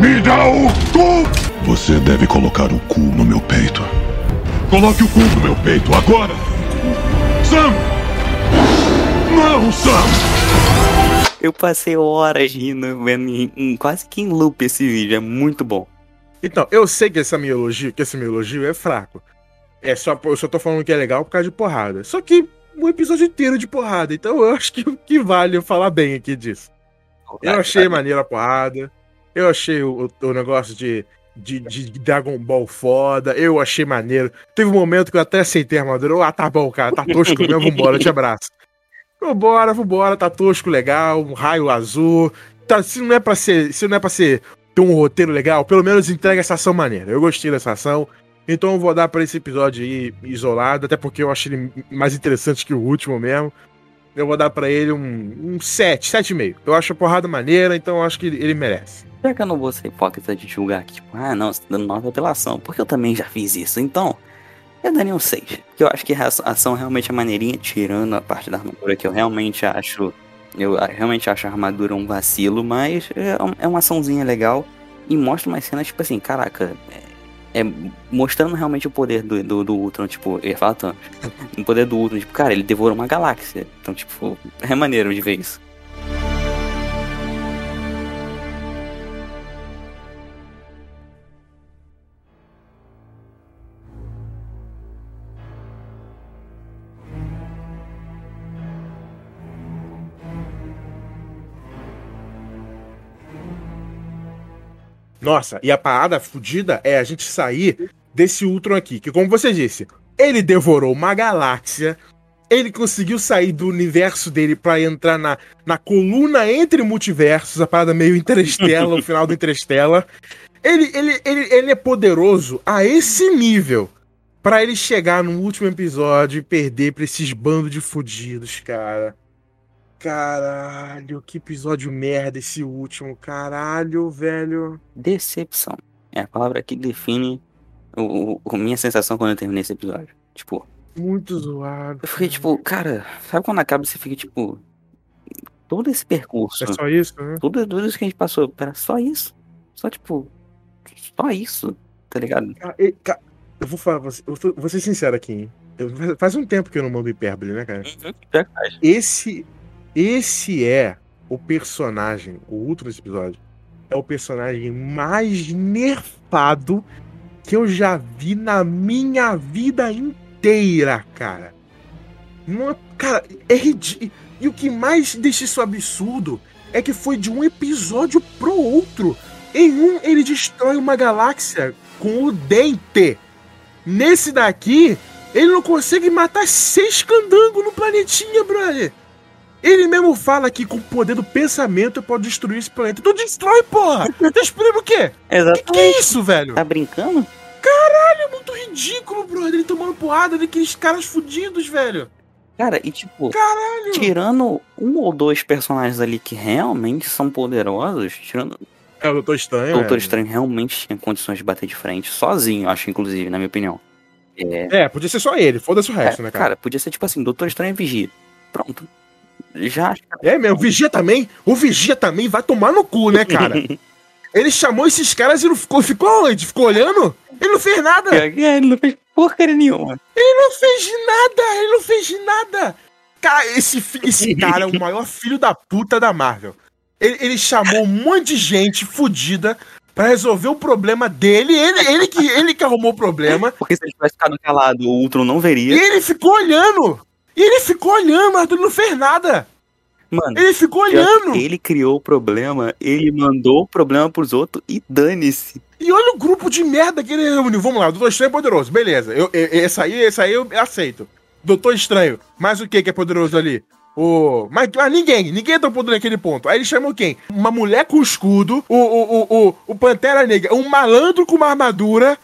Me dá o cu! Você deve colocar o cu no meu peito. Coloque o cu no meu peito agora! Sam! Não, Sam! Eu passei horas rindo, vendo em, em- quase que em loop esse vídeo. É muito bom. Então, eu sei que esse meu elogio, que esse meu elogio é fraco. É só, eu só tô falando que é legal por causa de porrada. Só que um episódio inteiro de porrada. Então eu acho que, que vale eu falar bem aqui disso. Eu achei maneira a porrada. Eu achei o, o negócio de, de, de Dragon Ball foda. Eu achei maneiro. Teve um momento que eu até aceitei a armadura. Ah, tá bom, cara. Tá tosco mesmo. Vambora, te abraço. Vambora, vambora. Tá tosco, legal. Um raio azul. Tá, se não é pra ser. Se não é pra ser ter um roteiro legal, pelo menos entrega essa ação maneira. Eu gostei dessa ação. Então eu vou dar pra esse episódio aí isolado, até porque eu achei ele mais interessante que o último mesmo. Eu vou dar pra ele um, um 7, 7,5. Eu acho a porrada maneira, então eu acho que ele merece. Já que eu não vou ser hipócrita de julgar aqui, tipo, ah, não, você tá dando nota pela ação, porque eu também já fiz isso. Então, eu daria um 6. Porque eu acho que a ação realmente é maneirinha, tirando a parte da armadura, que eu realmente acho. Eu ah, realmente acho a armadura um vacilo, mas é, um- é uma açãozinha legal. E mostra umas cenas, tipo assim, caraca. É, é mostrando realmente o poder do, do, do Ultron, tipo, eu ia falar tanto. O poder do Ultron, tipo, cara, ele devorou uma galáxia. Então, tipo, é maneiro de ver isso. Nossa, e a parada fodida é a gente sair desse Ultron aqui, que como você disse, ele devorou uma galáxia, ele conseguiu sair do universo dele pra entrar na, na coluna entre multiversos, a parada meio Interestela, o final do Interestela. Ele, ele, ele, ele é poderoso a esse nível pra ele chegar no último episódio e perder pra esses bandos de fudidos, cara. Caralho, que episódio merda esse último, caralho, velho. Decepção. É a palavra que define o, o- a minha sensação quando eu terminei esse episódio. Tipo, Muito zoado. eu fiquei tipo, cara, sabe quando acaba você fica tipo. Todo esse percurso, É só isso, né? tudo, tudo isso que a gente passou, pera, só isso? Só tipo. Só isso, tá ligado? Eu vou falar, eu vou ser sincero aqui, faz um tempo que eu não mando hipérbole, né, cara? Faz. Esse, esse é o personagem, o desse episódio, é o personagem mais nerfado que eu já vi na minha vida inteira, cara. Cara, é ridículo. E o que mais deixa isso absurdo é que foi de um episódio pro outro. Em um, ele destrói uma galáxia com o dente. Nesse daqui, ele não consegue matar seis candangos no planetinha, brother. Ele mesmo fala que com o poder do pensamento pode destruir esse planeta. Então destrói, porra! Tá o quê? Exato. Que que é isso, velho? Tá brincando? É muito ridículo, brother. Ele tomando porrada daqueles caras fudidos, velho. Cara, e tipo, Caralho. tirando um ou dois personagens ali que realmente são poderosos, tirando. É o Doutor Estranho. O Doutor é. Estranho realmente tinha condições de bater de frente, sozinho, acho, inclusive, na minha opinião. É. É, podia ser só ele. Foda-se o resto, é, né, cara? cara, podia ser tipo assim, Doutor Estranho e Vigia. Pronto. Já É mesmo, o Vigia também. O Vigia também vai tomar no cu, né, cara? ele chamou esses caras e não ficou. Ficou onde? Ficou olhando? Ele não fez nada. É, ele não fez porcaria nenhuma. Ele não fez nada. Ele não fez nada. Cara, esse, esse cara é o maior filho da puta da Marvel. Ele, ele chamou um monte de gente fudida pra resolver o problema dele. Ele, ele, que, ele que arrumou o problema. Porque se ele tivesse ficado calado, o Ultron não E veria. ele ficou olhando. E ele ficou olhando, mas ele não fez nada. Mano, Ele ficou olhando. ele criou o problema, ele mandou o problema pros outros e dane-se. E olha o grupo de merda que ele reuniu. Vamos lá, o Doutor Estranho é poderoso, beleza. Eu, eu, esse aí, esse aí eu aceito. Doutor Estranho. Mas o que que é poderoso ali? O. Mas, mas ninguém, ninguém é tão poderoso naquele ponto. Aí eles chamam quem? Uma mulher com escudo, o, o, o, o, o Pantera Negra, um malandro com uma armadura.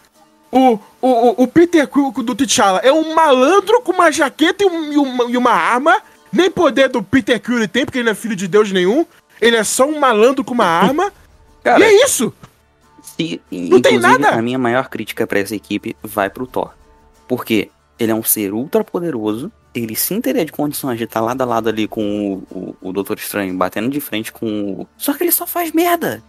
O, o, o, Peter Quill do T'Challa é um malandro com uma jaqueta e, um- e uma, e uma arma. Nem poder do Peter Quill ele tem, porque ele não é filho de Deus nenhum. Ele é só um malandro com uma arma. Cara, e é isso! Se, Não tem inclusive, nada. A minha maior crítica pra essa equipe vai pro Thor. Porque ele é um ser ultra poderoso. Ele sim teria de condições de estar lado a lado ali com o, o, o Doutor Estranho, batendo de frente com o. Só que ele só faz merda.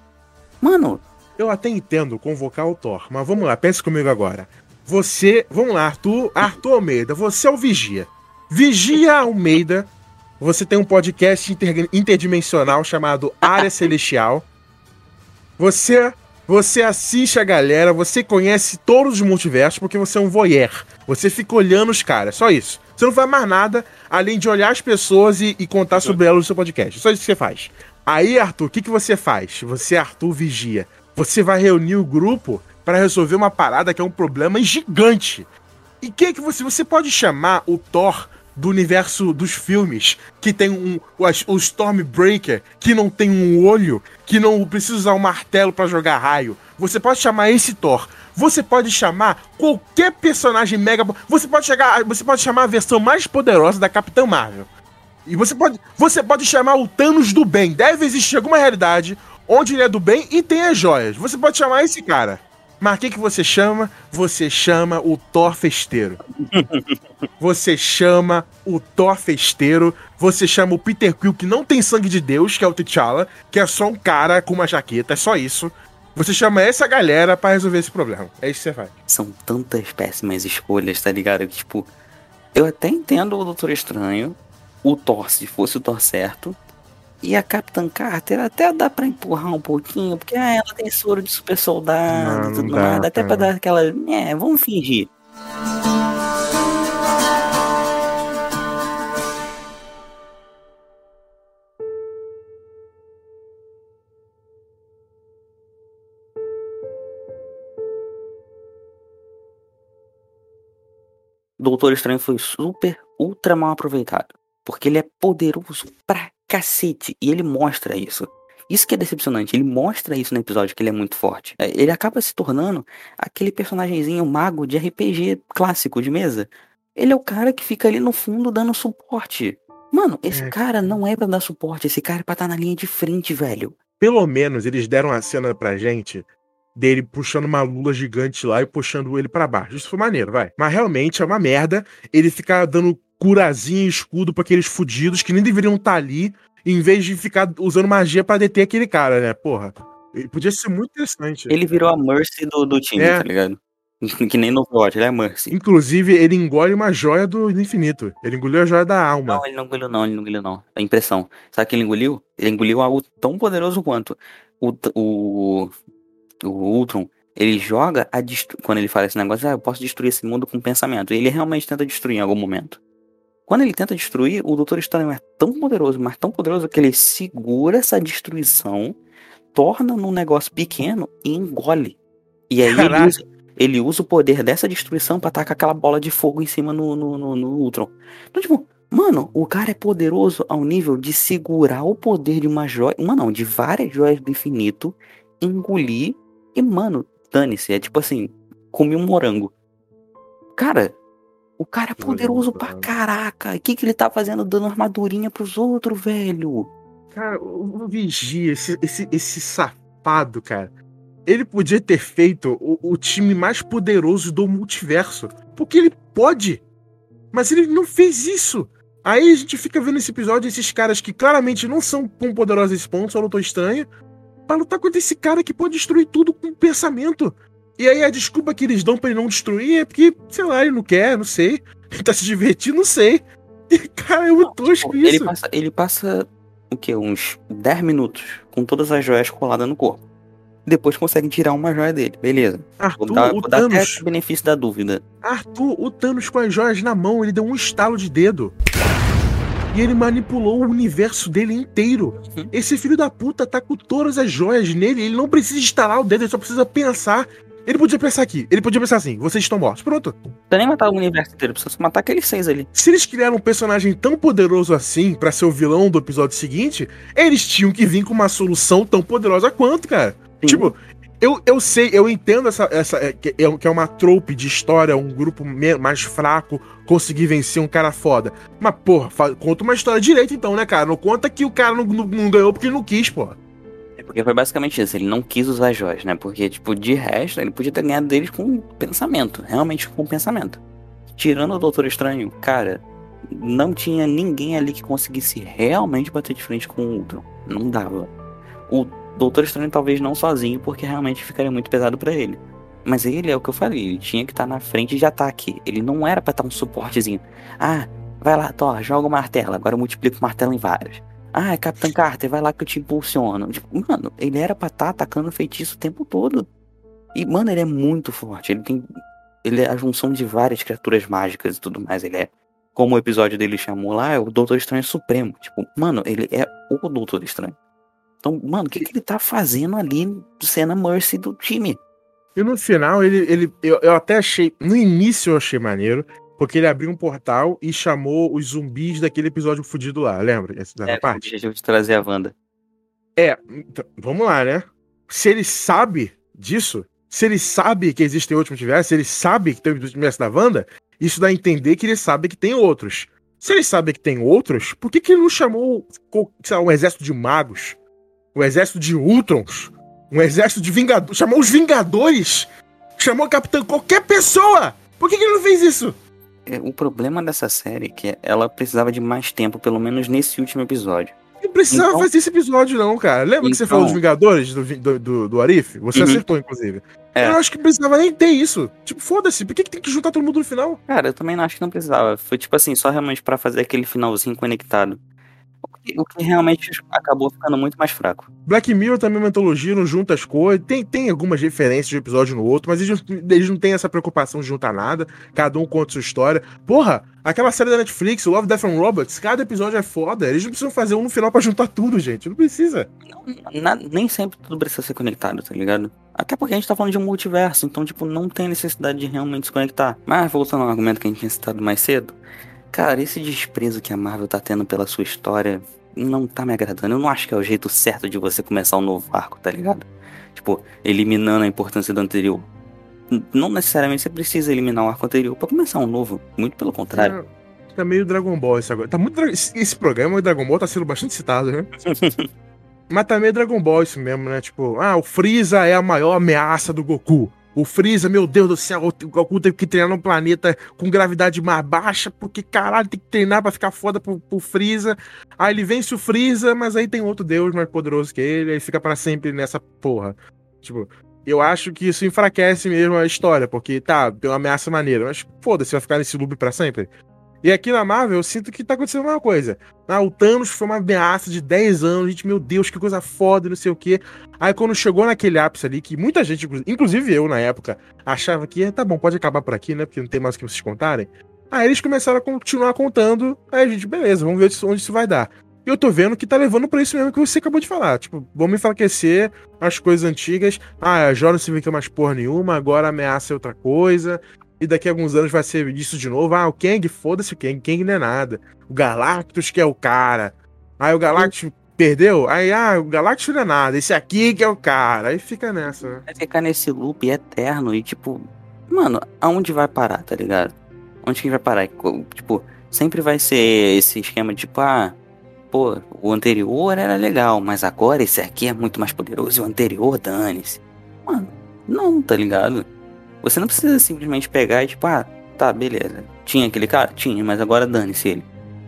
Mano, Eu até entendo convocar o Thor, mas vamos lá, pense comigo agora. Você, vamos lá, Arthur, Arthur Almeida, você é o Vigia. Vigia Almeida, você tem um podcast inter- interdimensional chamado Área Celestial. Você, você assiste a galera, você conhece todos os multiversos porque você é um voyeur. Você fica olhando os caras, só isso. Você não faz mais nada além de olhar as pessoas e, e contar sobre elas no seu podcast. Só isso que você faz. Aí, Arthur, o que, que você faz? Você, Arthur, vigia. Você vai reunir o grupo para resolver uma parada que é um problema gigante. E que que você você pode chamar o Thor do universo dos filmes, que tem um o Stormbreaker, que não tem um olho, que não precisa usar um martelo para jogar raio. Você pode chamar esse Thor. Você pode chamar qualquer personagem mega, você pode chegar, você pode chamar a versão mais poderosa da Capitã Marvel. E você pode, você pode chamar o Thanos do bem. Deve existir alguma realidade onde ele é do bem e tem as joias. Você pode chamar esse cara. Mas o que, que você chama? Você chama o Thor Festeiro. Você chama o Thor Festeiro. Você chama o Peter Quill, que não tem sangue de Deus, que é o T'Challa, que é só um cara com uma jaqueta, é só isso. Você chama essa galera pra resolver esse problema. É isso que você faz. são tantas péssimas escolhas, tá ligado? Que, tipo, eu até entendo o Doutor Estranho, o Thor, se fosse o Thor certo. E a Capitã Carter até dá pra empurrar um pouquinho, porque ah, ela tem soro de super soldado Não, e tudo dá, mais. Dá até pra dar aquela. É, vamos fingir. Doutor Estranho foi super, ultra mal aproveitado. Porque ele é poderoso pra cacete. E ele mostra isso. Isso que é decepcionante. Ele mostra isso no episódio, que ele é muito forte. É, Ele acaba se tornando aquele personagemzinho mago de RPG clássico de mesa. Ele é o cara que fica ali no fundo dando suporte. Mano, esse É. cara não é pra dar suporte. Esse cara é pra estar na linha de frente, velho. Pelo menos eles deram a cena pra gente dele puxando uma lula gigante lá e puxando ele pra baixo. Isso foi maneiro, vai. Mas realmente é uma merda ele ficar dando curazinho e escudo pra aqueles fudidos que nem deveriam estar ali, em vez de ficar usando magia pra deter aquele cara, né? Porra. Ele Podia ser muito interessante. Ele virou a Mercy do, do time, É. tá ligado? Que nem no Overwatch, ele é a Mercy. Inclusive, ele engole uma joia do infinito. Ele engoliu a joia da alma. Não, ele não engoliu não, ele não engoliu não. É impressão. Sabe que ele engoliu? Ele engoliu algo tão poderoso quanto o, o, o Ultron. Ele joga a destru... Quando ele fala esse negócio, ah, eu posso destruir esse mundo com pensamento. Ele realmente tenta destruir em algum momento. Quando ele tenta destruir, o Doutor Estranho é tão poderoso, mas tão poderoso que ele segura essa destruição, torna num negócio pequeno e engole. E aí ele usa, ele usa o poder dessa destruição pra tacar aquela bola de fogo em cima no, no, no, no Ultron. Então, tipo, Mano, o cara é poderoso ao nível de segurar o poder de uma joia. Mano, não, de várias joias do infinito, engolir e, mano, dane-se. É tipo assim, comi um morango. Cara, o cara é poderoso pra caraca. O que, que ele tá fazendo dando armadurinha pros outros, velho? Cara, o, o Vigia, esse, esse, esse safado, cara. Ele podia ter feito o, o time mais poderoso do multiverso. Porque ele pode. Mas ele não fez isso. Aí a gente fica vendo esse episódio, esses caras que claramente não são tão poderosos a esse ponto, só lutou estranho, pra lutar contra esse cara que pode destruir tudo com pensamento. E aí a desculpa que eles dão pra ele não destruir é porque, sei lá, ele não quer, não sei. Ele tá se divertindo, não sei. E, cara, é muito tosco Tipo, Ele isso. passa, ele passa o quê? Uns 10 minutos com todas as joias coladas no corpo. Depois consegue tirar uma joia dele, beleza. Vou Arthur, dar, o vou dar até Thanos. o benefício da dúvida. Arthur, o Thanos com as joias na mão, ele deu um estalo de dedo. E ele manipulou o universo dele inteiro. Uhum. Esse filho da puta tá com todas as joias nele. Ele não precisa instalar o dedo, ele só precisa pensar. Ele podia pensar aqui. Ele podia pensar assim: vocês estão mortos. Pronto. Não nem matar o universo inteiro, precisa só matar aqueles seis ali. Se eles criaram um personagem tão poderoso assim pra ser o vilão do episódio seguinte, eles tinham que vir com uma solução tão poderosa quanto, cara. Sim. Tipo, eu, eu sei, eu entendo essa, essa é, que, é, que é uma trope de história, um grupo mais fraco conseguir vencer um cara foda. Mas, porra, conta uma história direito então, né, cara? Não conta que o cara não, não- não ganhou porque ele não quis, porra. Porque foi basicamente isso, ele não quis usar as joias, né? Porque, tipo, de resto, ele podia ter ganhado deles com pensamento, realmente com pensamento. Tirando o Doutor Estranho, cara, não tinha ninguém ali que conseguisse realmente bater de frente com o Ultron. Não dava. O Doutor Estranho talvez não sozinho, porque realmente ficaria muito pesado pra ele. Mas ele é o que eu falei, ele tinha que estar na frente de ataque. Ele não era pra estar um suportezinho. Ah, vai lá, Thor, joga o martelo, agora eu multiplico o martelo em vários. Ah, Capitão Carter, vai lá que eu te impulsiono. Tipo, mano, ele era pra estar atacando feitiço o tempo todo. E, mano, ele é muito forte. Ele tem. Ele é a junção de várias criaturas mágicas e tudo mais. Ele é. Como o episódio dele chamou lá, é o Doutor Estranho Supremo. Tipo, mano, ele é o Doutor Estranho. Então, mano, o que, que ele tá fazendo ali sendo a Mercy do time? E no final, ele. ele eu, eu até achei. No início eu achei maneiro. Porque ele abriu um portal e chamou os zumbis daquele episódio fudido lá, lembra? Essa É, o parte? objetivo de trazer a Wanda. É, então, vamos lá, né? Se ele sabe disso, se ele sabe que existem outros multiversos, se ele sabe que tem o multiverso da Wanda, isso dá a entender que ele sabe que tem outros. Se ele sabe que tem outros, por que, que ele não chamou lá, um exército de magos? Um exército de Ultrons? Um exército de Vingadores? Chamou os Vingadores? Chamou o Capitão qualquer pessoa? Por que, que ele não fez isso? É, O problema dessa série é que ela precisava de mais tempo, pelo menos nesse último episódio. Não precisava Então- fazer esse episódio, não, cara. Lembra que você Então- falou dos Vingadores, do, do, do, do Arif? Você Uhum. acertou, inclusive. É. Eu acho que precisava nem ter isso. Tipo, foda-se, por que, que tem que juntar todo mundo no final? Cara, eu também não acho que não precisava. Foi tipo assim, só realmente pra fazer aquele finalzinho conectado. O que, o que realmente acabou ficando muito mais fraco. Black Mirror também é uma antologia, não junta as coisas. Tem, tem algumas referências de um episódio no outro, mas eles, não- eles não têm essa preocupação de juntar nada. Cada um conta sua história. Porra, aquela série da Netflix, Love, Death and Robots, cada episódio é foda. Eles não precisam fazer um no final pra juntar tudo, gente. Não precisa. Na- nem sempre tudo precisa ser conectado, tá ligado? Até porque a gente tá falando de um multiverso, então, tipo, não tem necessidade de realmente se conectar. Mas voltando ao argumento que a gente tinha citado mais cedo, cara, esse desprezo que a Marvel tá tendo pela sua história não tá me agradando. Eu não acho que é o jeito certo de você começar um novo arco, tá ligado? Tipo, eliminando a importância do anterior. Não necessariamente você precisa eliminar o arco anterior pra começar um novo. Muito pelo contrário. É, tá meio Dragon Ball isso agora. Tá muito, esse esse programa, o Dragon Ball, tá sendo bastante citado, né? Mas tá meio Dragon Ball isso mesmo, né? Tipo, ah, o Freeza é a maior ameaça do Goku. O Freeza, meu Deus do céu, o Goku teve que treinar num planeta com gravidade mais baixa, porque caralho, tem que treinar pra ficar foda pro, pro Freeza. Aí ele vence o Freeza, mas aí tem outro deus mais poderoso que ele, aí fica pra sempre nessa porra. Tipo, eu acho que isso enfraquece mesmo a história, porque tá, tem uma ameaça maneira, mas foda-se, vai ficar nesse loop pra sempre. E aqui na Marvel, eu sinto que tá acontecendo a mesma coisa. Ah, o Thanos foi uma ameaça de 10 anos, gente, meu Deus, que coisa foda, não sei o quê. Aí quando chegou naquele ápice ali, que muita gente, inclu- inclusive eu na época, achava que, tá bom, pode acabar por aqui, né, porque não tem mais o que vocês contarem. Aí eles começaram a continuar contando, aí a gente, beleza, vamos ver onde isso vai dar. E eu tô vendo que tá levando pra isso mesmo que você acabou de falar. Tipo, vamos enfraquecer as coisas antigas. Ah, a Jora não se vê que é mais porra nenhuma, agora ameaça é outra coisa. E daqui a alguns anos vai ser isso de novo. Ah, o Kang, foda-se o Kang, Kang não é nada. O Galactus que é o cara. Aí o Galactus perdeu, aí ah, o Galactus não é nada, esse aqui que é o cara. Aí fica nessa. Vai ficar nesse loop eterno e, tipo, mano, aonde vai parar, tá ligado? Onde que vai parar? Tipo, sempre vai ser esse esquema de, tipo, ah, pô, o anterior era legal, mas agora esse aqui é muito mais poderoso e o anterior, dane-se. Mano, não, tá ligado? Você não precisa simplesmente pegar e, tipo, ah, tá, beleza. Tinha aquele cara? Tinha, mas agora dane-se ele.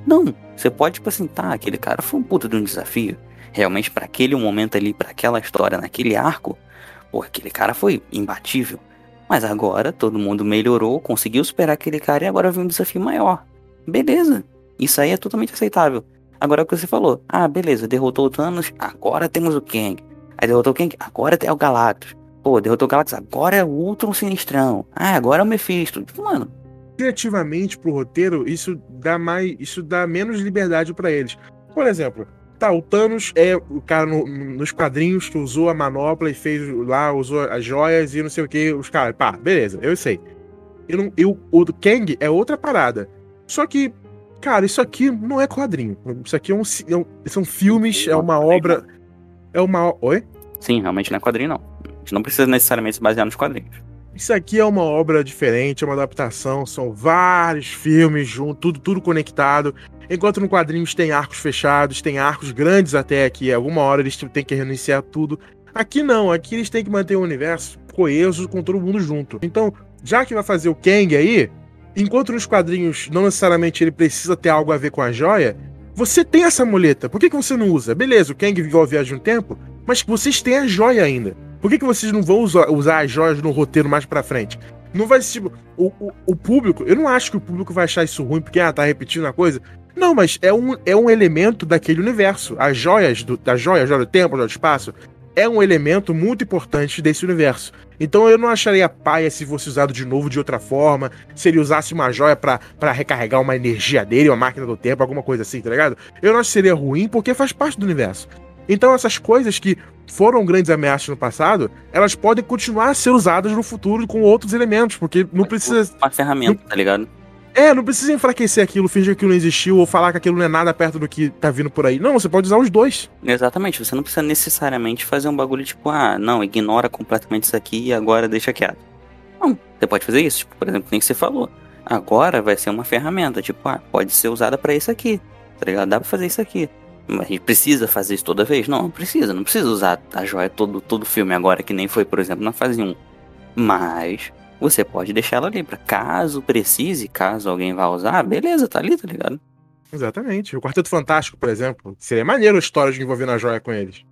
Não, você pode, tipo assim, tá, aquele cara foi um puta de um desafio. Realmente, pra aquele momento ali, pra aquela história, naquele arco, pô, aquele cara foi imbatível. Mas agora todo mundo melhorou, conseguiu superar aquele cara e agora vem um desafio maior. Beleza, isso aí é totalmente aceitável. Agora é o que você falou. Ah, beleza, derrotou o Thanos, agora temos o Kang. Aí derrotou o Kang, agora tem o Galactus. Pô, derrotou o Galactus, agora é o Ultron Sinistrão. Ah, agora é o Mephisto. Tipo, mano, criativamente pro roteiro, isso dá mais, isso dá menos liberdade pra eles. Por exemplo, tá, o Thanos é o cara no- nos quadrinhos que usou a manopla e fez lá, usou as joias e não sei o que, os caras, pá, beleza, eu sei. Eu não, eu, o Kang é outra parada. Só que, cara, isso aqui não é quadrinho. Isso aqui é um, é um- são filmes, é uma obra, é uma, oi? sim, realmente não é quadrinho, não. Gente não precisa necessariamente se basear nos quadrinhos. Isso aqui é uma obra diferente, é uma adaptação, são vários filmes juntos, tudo, tudo conectado. Enquanto no quadrinhos tem arcos fechados, tem arcos grandes até que alguma hora eles têm que reiniciar tudo. Aqui não, aqui eles têm que manter o universo coeso com todo mundo junto. Então, já que vai fazer o Kang aí, enquanto nos quadrinhos não necessariamente ele precisa ter algo a ver com a joia, você tem essa muleta. Por que, que você não usa? Beleza, o Kang viveu a viagem um tempo, mas vocês têm a joia ainda. Por que, que vocês não vão usar, usar as joias no roteiro mais pra frente? Não vai ser tipo. O, o, o público, eu não acho que o público vai achar isso ruim porque, ah, tá repetindo a coisa. Não, mas é um, é um elemento daquele universo. As joias, do, da joia, a joia do tempo, a joia do espaço, é um elemento muito importante desse universo. Então eu não acharia paia se fosse usado de novo de outra forma, se ele usasse uma joia pra recarregar uma energia dele, uma máquina do tempo, alguma coisa assim, tá ligado? Eu não acho que seria ruim porque faz parte do universo. Então essas coisas que foram grandes ameaças no passado, elas podem continuar a ser usadas no futuro com outros elementos, porque não precisa. Uma ferramenta, tá ligado? É, não precisa enfraquecer aquilo, fingir que aquilo não existiu ou falar que aquilo não é nada perto do que tá vindo por aí. Não, você pode usar os dois. Exatamente, você não precisa necessariamente fazer um bagulho tipo, ah, não, ignora completamente isso aqui e agora deixa quieto. Não, você pode fazer isso, tipo, por exemplo, nem que você falou. Agora vai ser uma ferramenta, tipo, ah, pode ser usada pra isso aqui, tá ligado? Dá pra fazer isso aqui. A gente precisa fazer isso toda vez? Não, não precisa, não precisa usar a joia todo, todo filme agora, que nem foi, por exemplo, na fase 1. Mas você pode deixar ela ali pra caso precise, caso alguém vá usar, beleza, tá ali, tá ligado? Exatamente. O Quarteto Fantástico, por exemplo, seria maneiro a história de envolvendo a joia com eles.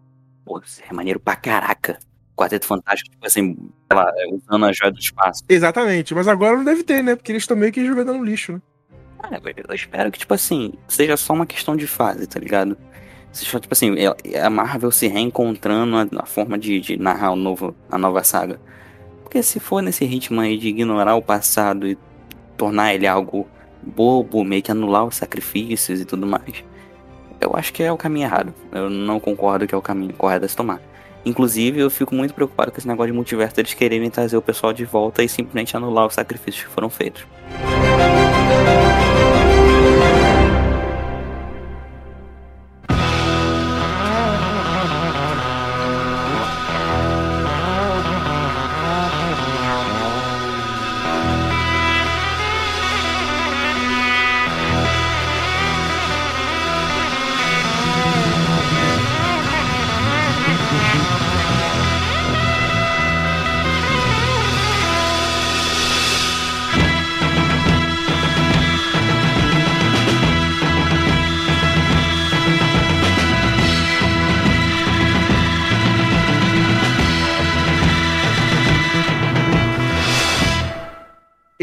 Pô, é maneiro pra caraca. Quarteto Fantástico, tipo assim, ela usando a joia do espaço. Exatamente, mas agora não deve ter, né? Porque eles estão meio que jogando no lixo, né? Eu espero que, tipo assim, seja só uma questão de fase, tá ligado? Seja, tipo assim, é- a Marvel se reencontrando a, a forma de, de narrar o novo, a nova saga. Porque se for nesse ritmo aí de ignorar o passado e tornar ele algo bobo, meio que anular os sacrifícios e tudo mais, eu acho que é o caminho errado. Eu não concordo que é o caminho correto a se tomar. Inclusive, eu fico muito preocupado com esse negócio de multiverso eles quererem trazer o pessoal de volta e simplesmente anular os sacrifícios que foram feitos. Música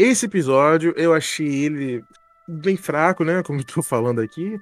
Esse episódio eu achei ele bem fraco, né? Como eu tô falando aqui.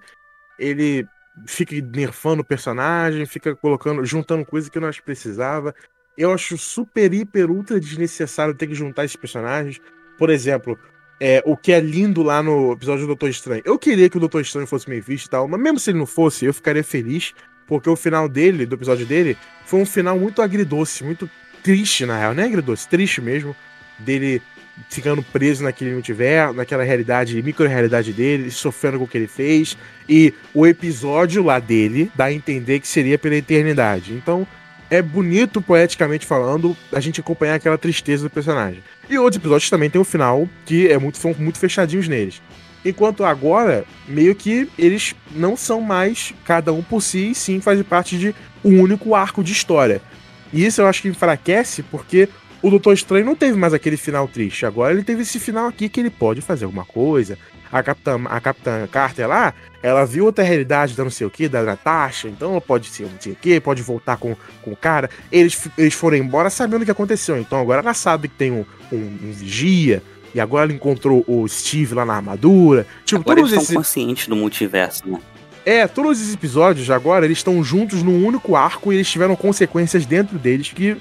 Ele fica nerfando o personagem, fica colocando, juntando coisa que eu não acho que precisava. Eu acho super, hiper, ultra desnecessário ter que juntar esses personagens. Por exemplo, é, o que é lindo lá no episódio do Doutor Estranho. Eu queria que o Doutor Estranho fosse meio visto e tal, mas mesmo se ele não fosse, eu ficaria feliz, porque o final dele, do episódio dele, foi um final muito agridoce, muito triste, na real. Não é agridoce, triste mesmo. Dele ficando preso naquele multiverso, naquela realidade, micro-realidade dele, sofrendo com o que ele fez. E o episódio lá dele dá a entender que seria pela eternidade. Então, é bonito, poeticamente falando, a gente acompanhar aquela tristeza do personagem. E outros episódios também tem o final, que é muito, são muito fechadinhos neles. Enquanto agora, meio que eles não são mais cada um por si, e sim fazem parte de um único arco de história. E isso eu acho que enfraquece porque o Doutor Estranho não teve mais aquele final triste. Agora ele teve esse final aqui que ele pode fazer alguma coisa. A Capitã, a Capitã Carter lá, ela viu outra realidade da não sei o que, da Natasha, então ela pode ser não sei o que, pode voltar com, com o cara. Eles, eles foram embora sabendo o que aconteceu. Então agora ela sabe que tem um, um, um vigia, e agora ela encontrou o Steve lá na armadura. Tipo, Agora todos eles esses. conscientes do multiverso, né? É, todos esses episódios agora, eles estão juntos num único arco e eles tiveram consequências dentro deles que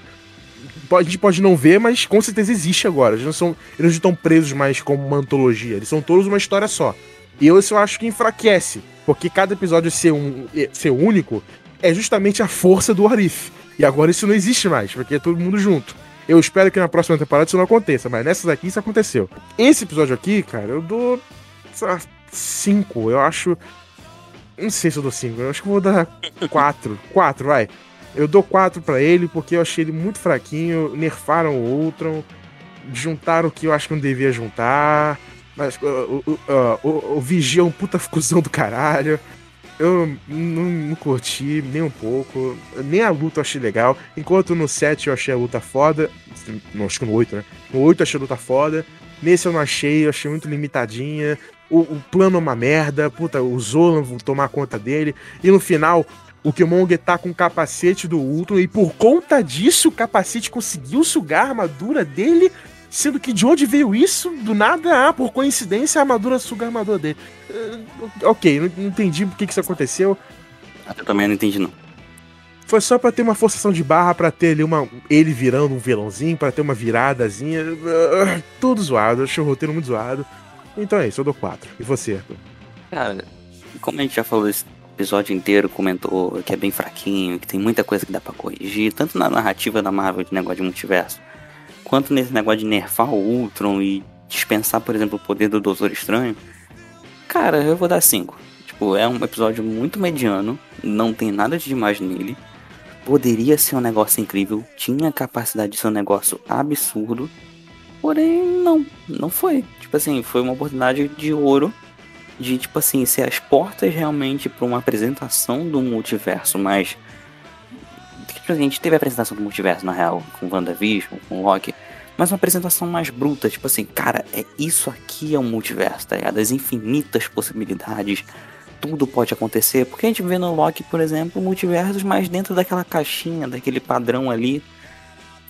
a gente pode não ver, mas com certeza existe agora. Eles não, são, eles não estão presos mais como uma antologia, eles são todos uma história só. E eu, isso eu acho que enfraquece, porque cada episódio ser, um, ser único é justamente a força do Arif. E agora isso não existe mais, porque é todo mundo junto. Eu espero que na próxima temporada isso não aconteça, mas nessas aqui isso aconteceu. Esse episódio aqui, cara, eu dou. sei lá, cinco. Eu acho. Não sei se eu dou cinco, eu acho que vou dar quatro. quatro, vai. Eu dou quatro pra ele porque eu achei ele muito fraquinho. Nerfaram o Ultron. Juntaram o que eu acho que não devia juntar. Mas o, o, o, o Vigia é um puta cuzão do caralho. Eu não, não curti nem um pouco. Nem a luta eu achei legal. Enquanto no 7 eu achei a luta foda. Não, acho que no 8, né? No 8 eu achei a luta foda. Nesse eu não achei, eu achei muito limitadinha. O, o plano é uma merda. Puta, o Zolan tomar conta dele. E no final, o Killmonger tá com o capacete do Ultron. E por conta disso, o capacete conseguiu sugar a armadura dele. Sendo que de onde veio isso? Do nada, ah, por coincidência, a armadura suga a armadura dele. Uh, ok, não, não entendi por que, que isso aconteceu. Eu também não entendi, não. Foi só pra ter uma forçação de barra, pra ter ali uma. ele virando um vilãozinho, pra ter uma viradazinha. Uh, tudo zoado, achei o roteiro muito zoado. Então é isso, eu dou 4. E você? Cara, como a gente já falou esse episódio inteiro, comentou que é bem fraquinho, que tem muita coisa que dá pra corrigir, tanto na narrativa da Marvel de negócio de multiverso, quanto nesse negócio de nerfar o Ultron e dispensar, por exemplo, o poder do Doutor Estranho. Cara, eu vou dar 5. Tipo, é um episódio muito mediano, não tem nada de demais nele. Poderia ser um negócio incrível, tinha capacidade de ser um negócio absurdo, porém não, não foi. Tipo assim, foi uma oportunidade de ouro de tipo assim, ser as portas realmente para uma apresentação do multiverso, mas tipo, a gente teve a apresentação do multiverso na real, com WandaVision, com Loki, mas uma apresentação mais bruta, tipo assim, cara, é isso aqui é um multiverso, tá ligado? As infinitas possibilidades, tudo pode acontecer, porque a gente vê no Loki, por exemplo, multiversos mais dentro daquela caixinha, daquele padrão ali,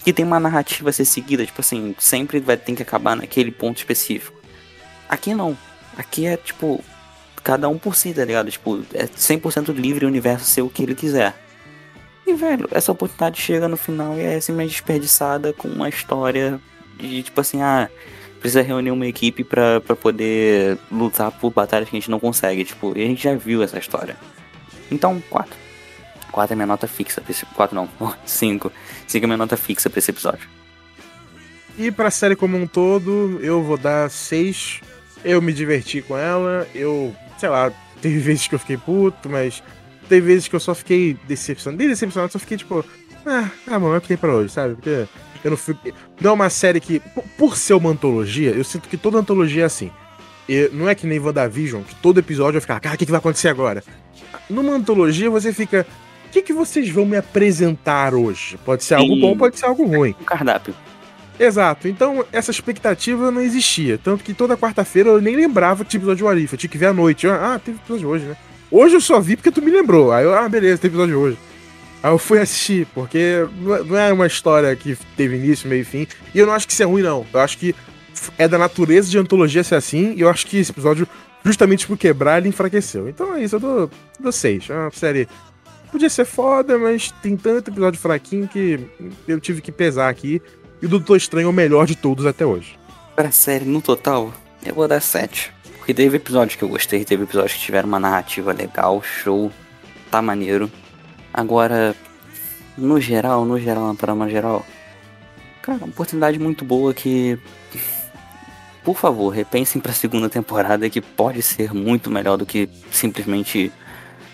que tem uma narrativa a ser seguida, tipo assim, sempre vai ter que acabar naquele ponto específico. Aqui não. Aqui é tipo, cada um por si, tá ligado? Tipo, é 100% livre o universo ser o que ele quiser. E, velho, essa oportunidade chega no final e é simplesmente desperdiçada com uma história de tipo assim, ah, precisa reunir uma equipe pra, poder lutar por batalhas que a gente não consegue. Tipo, e a gente já viu essa história. Então, 4. 4 é minha nota fixa pra esse. 4 não, 5. 5 é minha nota fixa pra esse episódio. E pra série como um todo, eu vou dar 6. Eu me diverti com ela, eu, sei lá, teve vezes que eu fiquei puto, mas teve vezes que eu só fiquei decepcionado. Nem decepcionado, só fiquei tipo, ah, ah mano, é o que tem pra hoje, sabe? Porque eu não fui. Não é uma série que, por- ser uma antologia, eu sinto que toda antologia é assim. E não é que nem WandaVision, que todo episódio vai ficar, cara, o que, que vai acontecer agora? Numa antologia você fica, o que, que vocês vão me apresentar hoje? Pode ser algo Sim. bom, pode ser algo ruim. Um cardápio. Exato, então essa expectativa não existia. Tanto que toda quarta-feira eu nem lembrava tinha episódio de Arif. Eu tinha que ver à noite. Eu, ah, teve episódio hoje, né? Hoje eu só vi porque tu me lembrou. Aí eu, ah, beleza, teve episódio hoje. Aí eu fui assistir, porque é- não é uma história que teve início, meio e fim. E eu não acho que isso é ruim, não. Eu acho que é da natureza de antologia ser assim. E eu acho que esse episódio, justamente por quebrar, ele enfraqueceu. Então é isso, eu dou, dou seis. É uma série. Podia ser foda, mas tem tanto episódio fraquinho que eu tive que pesar aqui. E o Doutor Estranho é o melhor de todos até hoje. Pra série, no total, eu vou dar 7. Porque teve episódios que eu gostei, teve episódios que tiveram uma narrativa legal, show, tá maneiro. Agora, no geral, no geral, na trama geral, cara, uma oportunidade muito boa que por favor, repensem pra segunda temporada que pode ser muito melhor do que simplesmente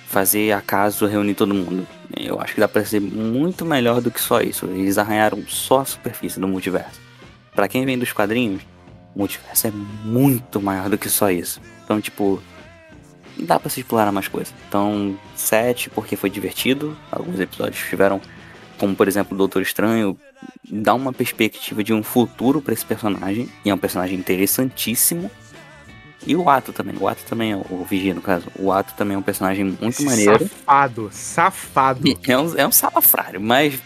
fazer acaso reunir todo mundo. Eu acho que dá pra ser muito melhor do que só isso. Eles arranharam só a superfície do multiverso. Pra quem vem dos quadrinhos, o multiverso é muito maior do que só isso. Então, tipo, dá pra se explorar mais coisas. Então, 7 porque foi divertido. Alguns episódios tiveram, como por exemplo, o Doutor Estranho, dá uma perspectiva de um futuro pra esse personagem. E é um personagem interessantíssimo. E o Ato também. O Ato também é o Vigia, no caso. O Ato também é um personagem muito Esse maneiro. Safado, safado. É um, é um salafrário, mas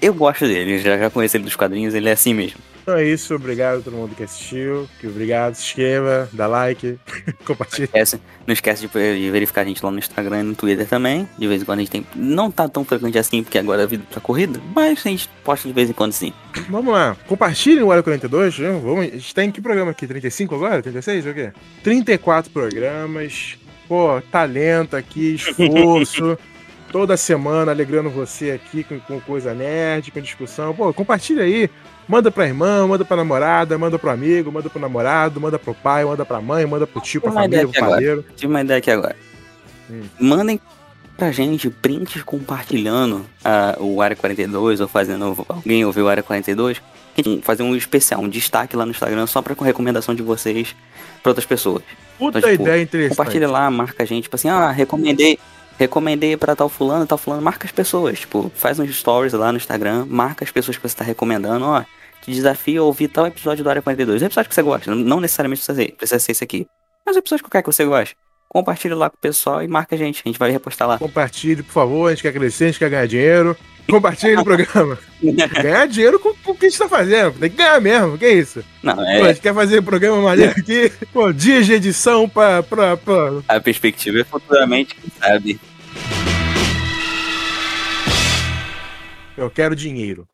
eu gosto dele. Já, já conheci ele dos quadrinhos, ele é assim mesmo. Então é isso, obrigado a todo mundo que assistiu. Que obrigado, se inscreva, dá like, compartilha. Esquece- não esquece de, de verificar a gente lá no Instagram e no Twitter também. De vez em quando a gente tem. Não tá tão frequente assim, porque agora a vida tá corrida, mas a gente posta de vez em quando sim. Vamos lá, compartilhem o Área 42. né? Vamos, a gente tá em que programa aqui? 35 agora? 36? O quê? 34 programas. Pô, talento aqui, esforço. Toda semana alegrando você aqui com, com coisa nerd, com discussão. Pô, compartilha aí. Manda pra irmã, manda pra namorada, manda pro amigo, manda pro namorado, manda pro pai, manda pra mãe, manda pro tio, pra família, pro padeiro. Tive uma ideia aqui agora. Hum. Mandem pra gente prints compartilhando ah, o Área 42 ou fazendo alguém ouvir o Área 42. A gente Fazer um especial, um destaque lá no Instagram só pra com recomendação de vocês pra outras pessoas. Puta Então, tipo, ideia interessante. Compartilha lá, marca a gente, tipo assim, ah, recomendei, recomendei pra tal fulano, tal fulano, marca as pessoas, tipo, faz uns stories lá no Instagram, marca as pessoas que você tá recomendando, ó, te desafio a ouvir tal episódio do Área 42, um episódio que você gosta, não- necessariamente precisa ser, precisa ser esse aqui, mas um episódio qualquer que você gosta. Compartilha lá com o pessoal e marca a gente, a gente vai repostar lá. Compartilhe, por favor. A gente quer crescer, a gente quer ganhar dinheiro. Compartilhe o programa. Ganhar dinheiro com, com o que a gente tá fazendo. Tem que ganhar mesmo. Que isso? Não, Pô, a é, gente quer fazer programa maneiro aqui. Pô, dias de edição pra, pra, pra. a perspectiva é futuramente, quem sabe. Eu quero dinheiro.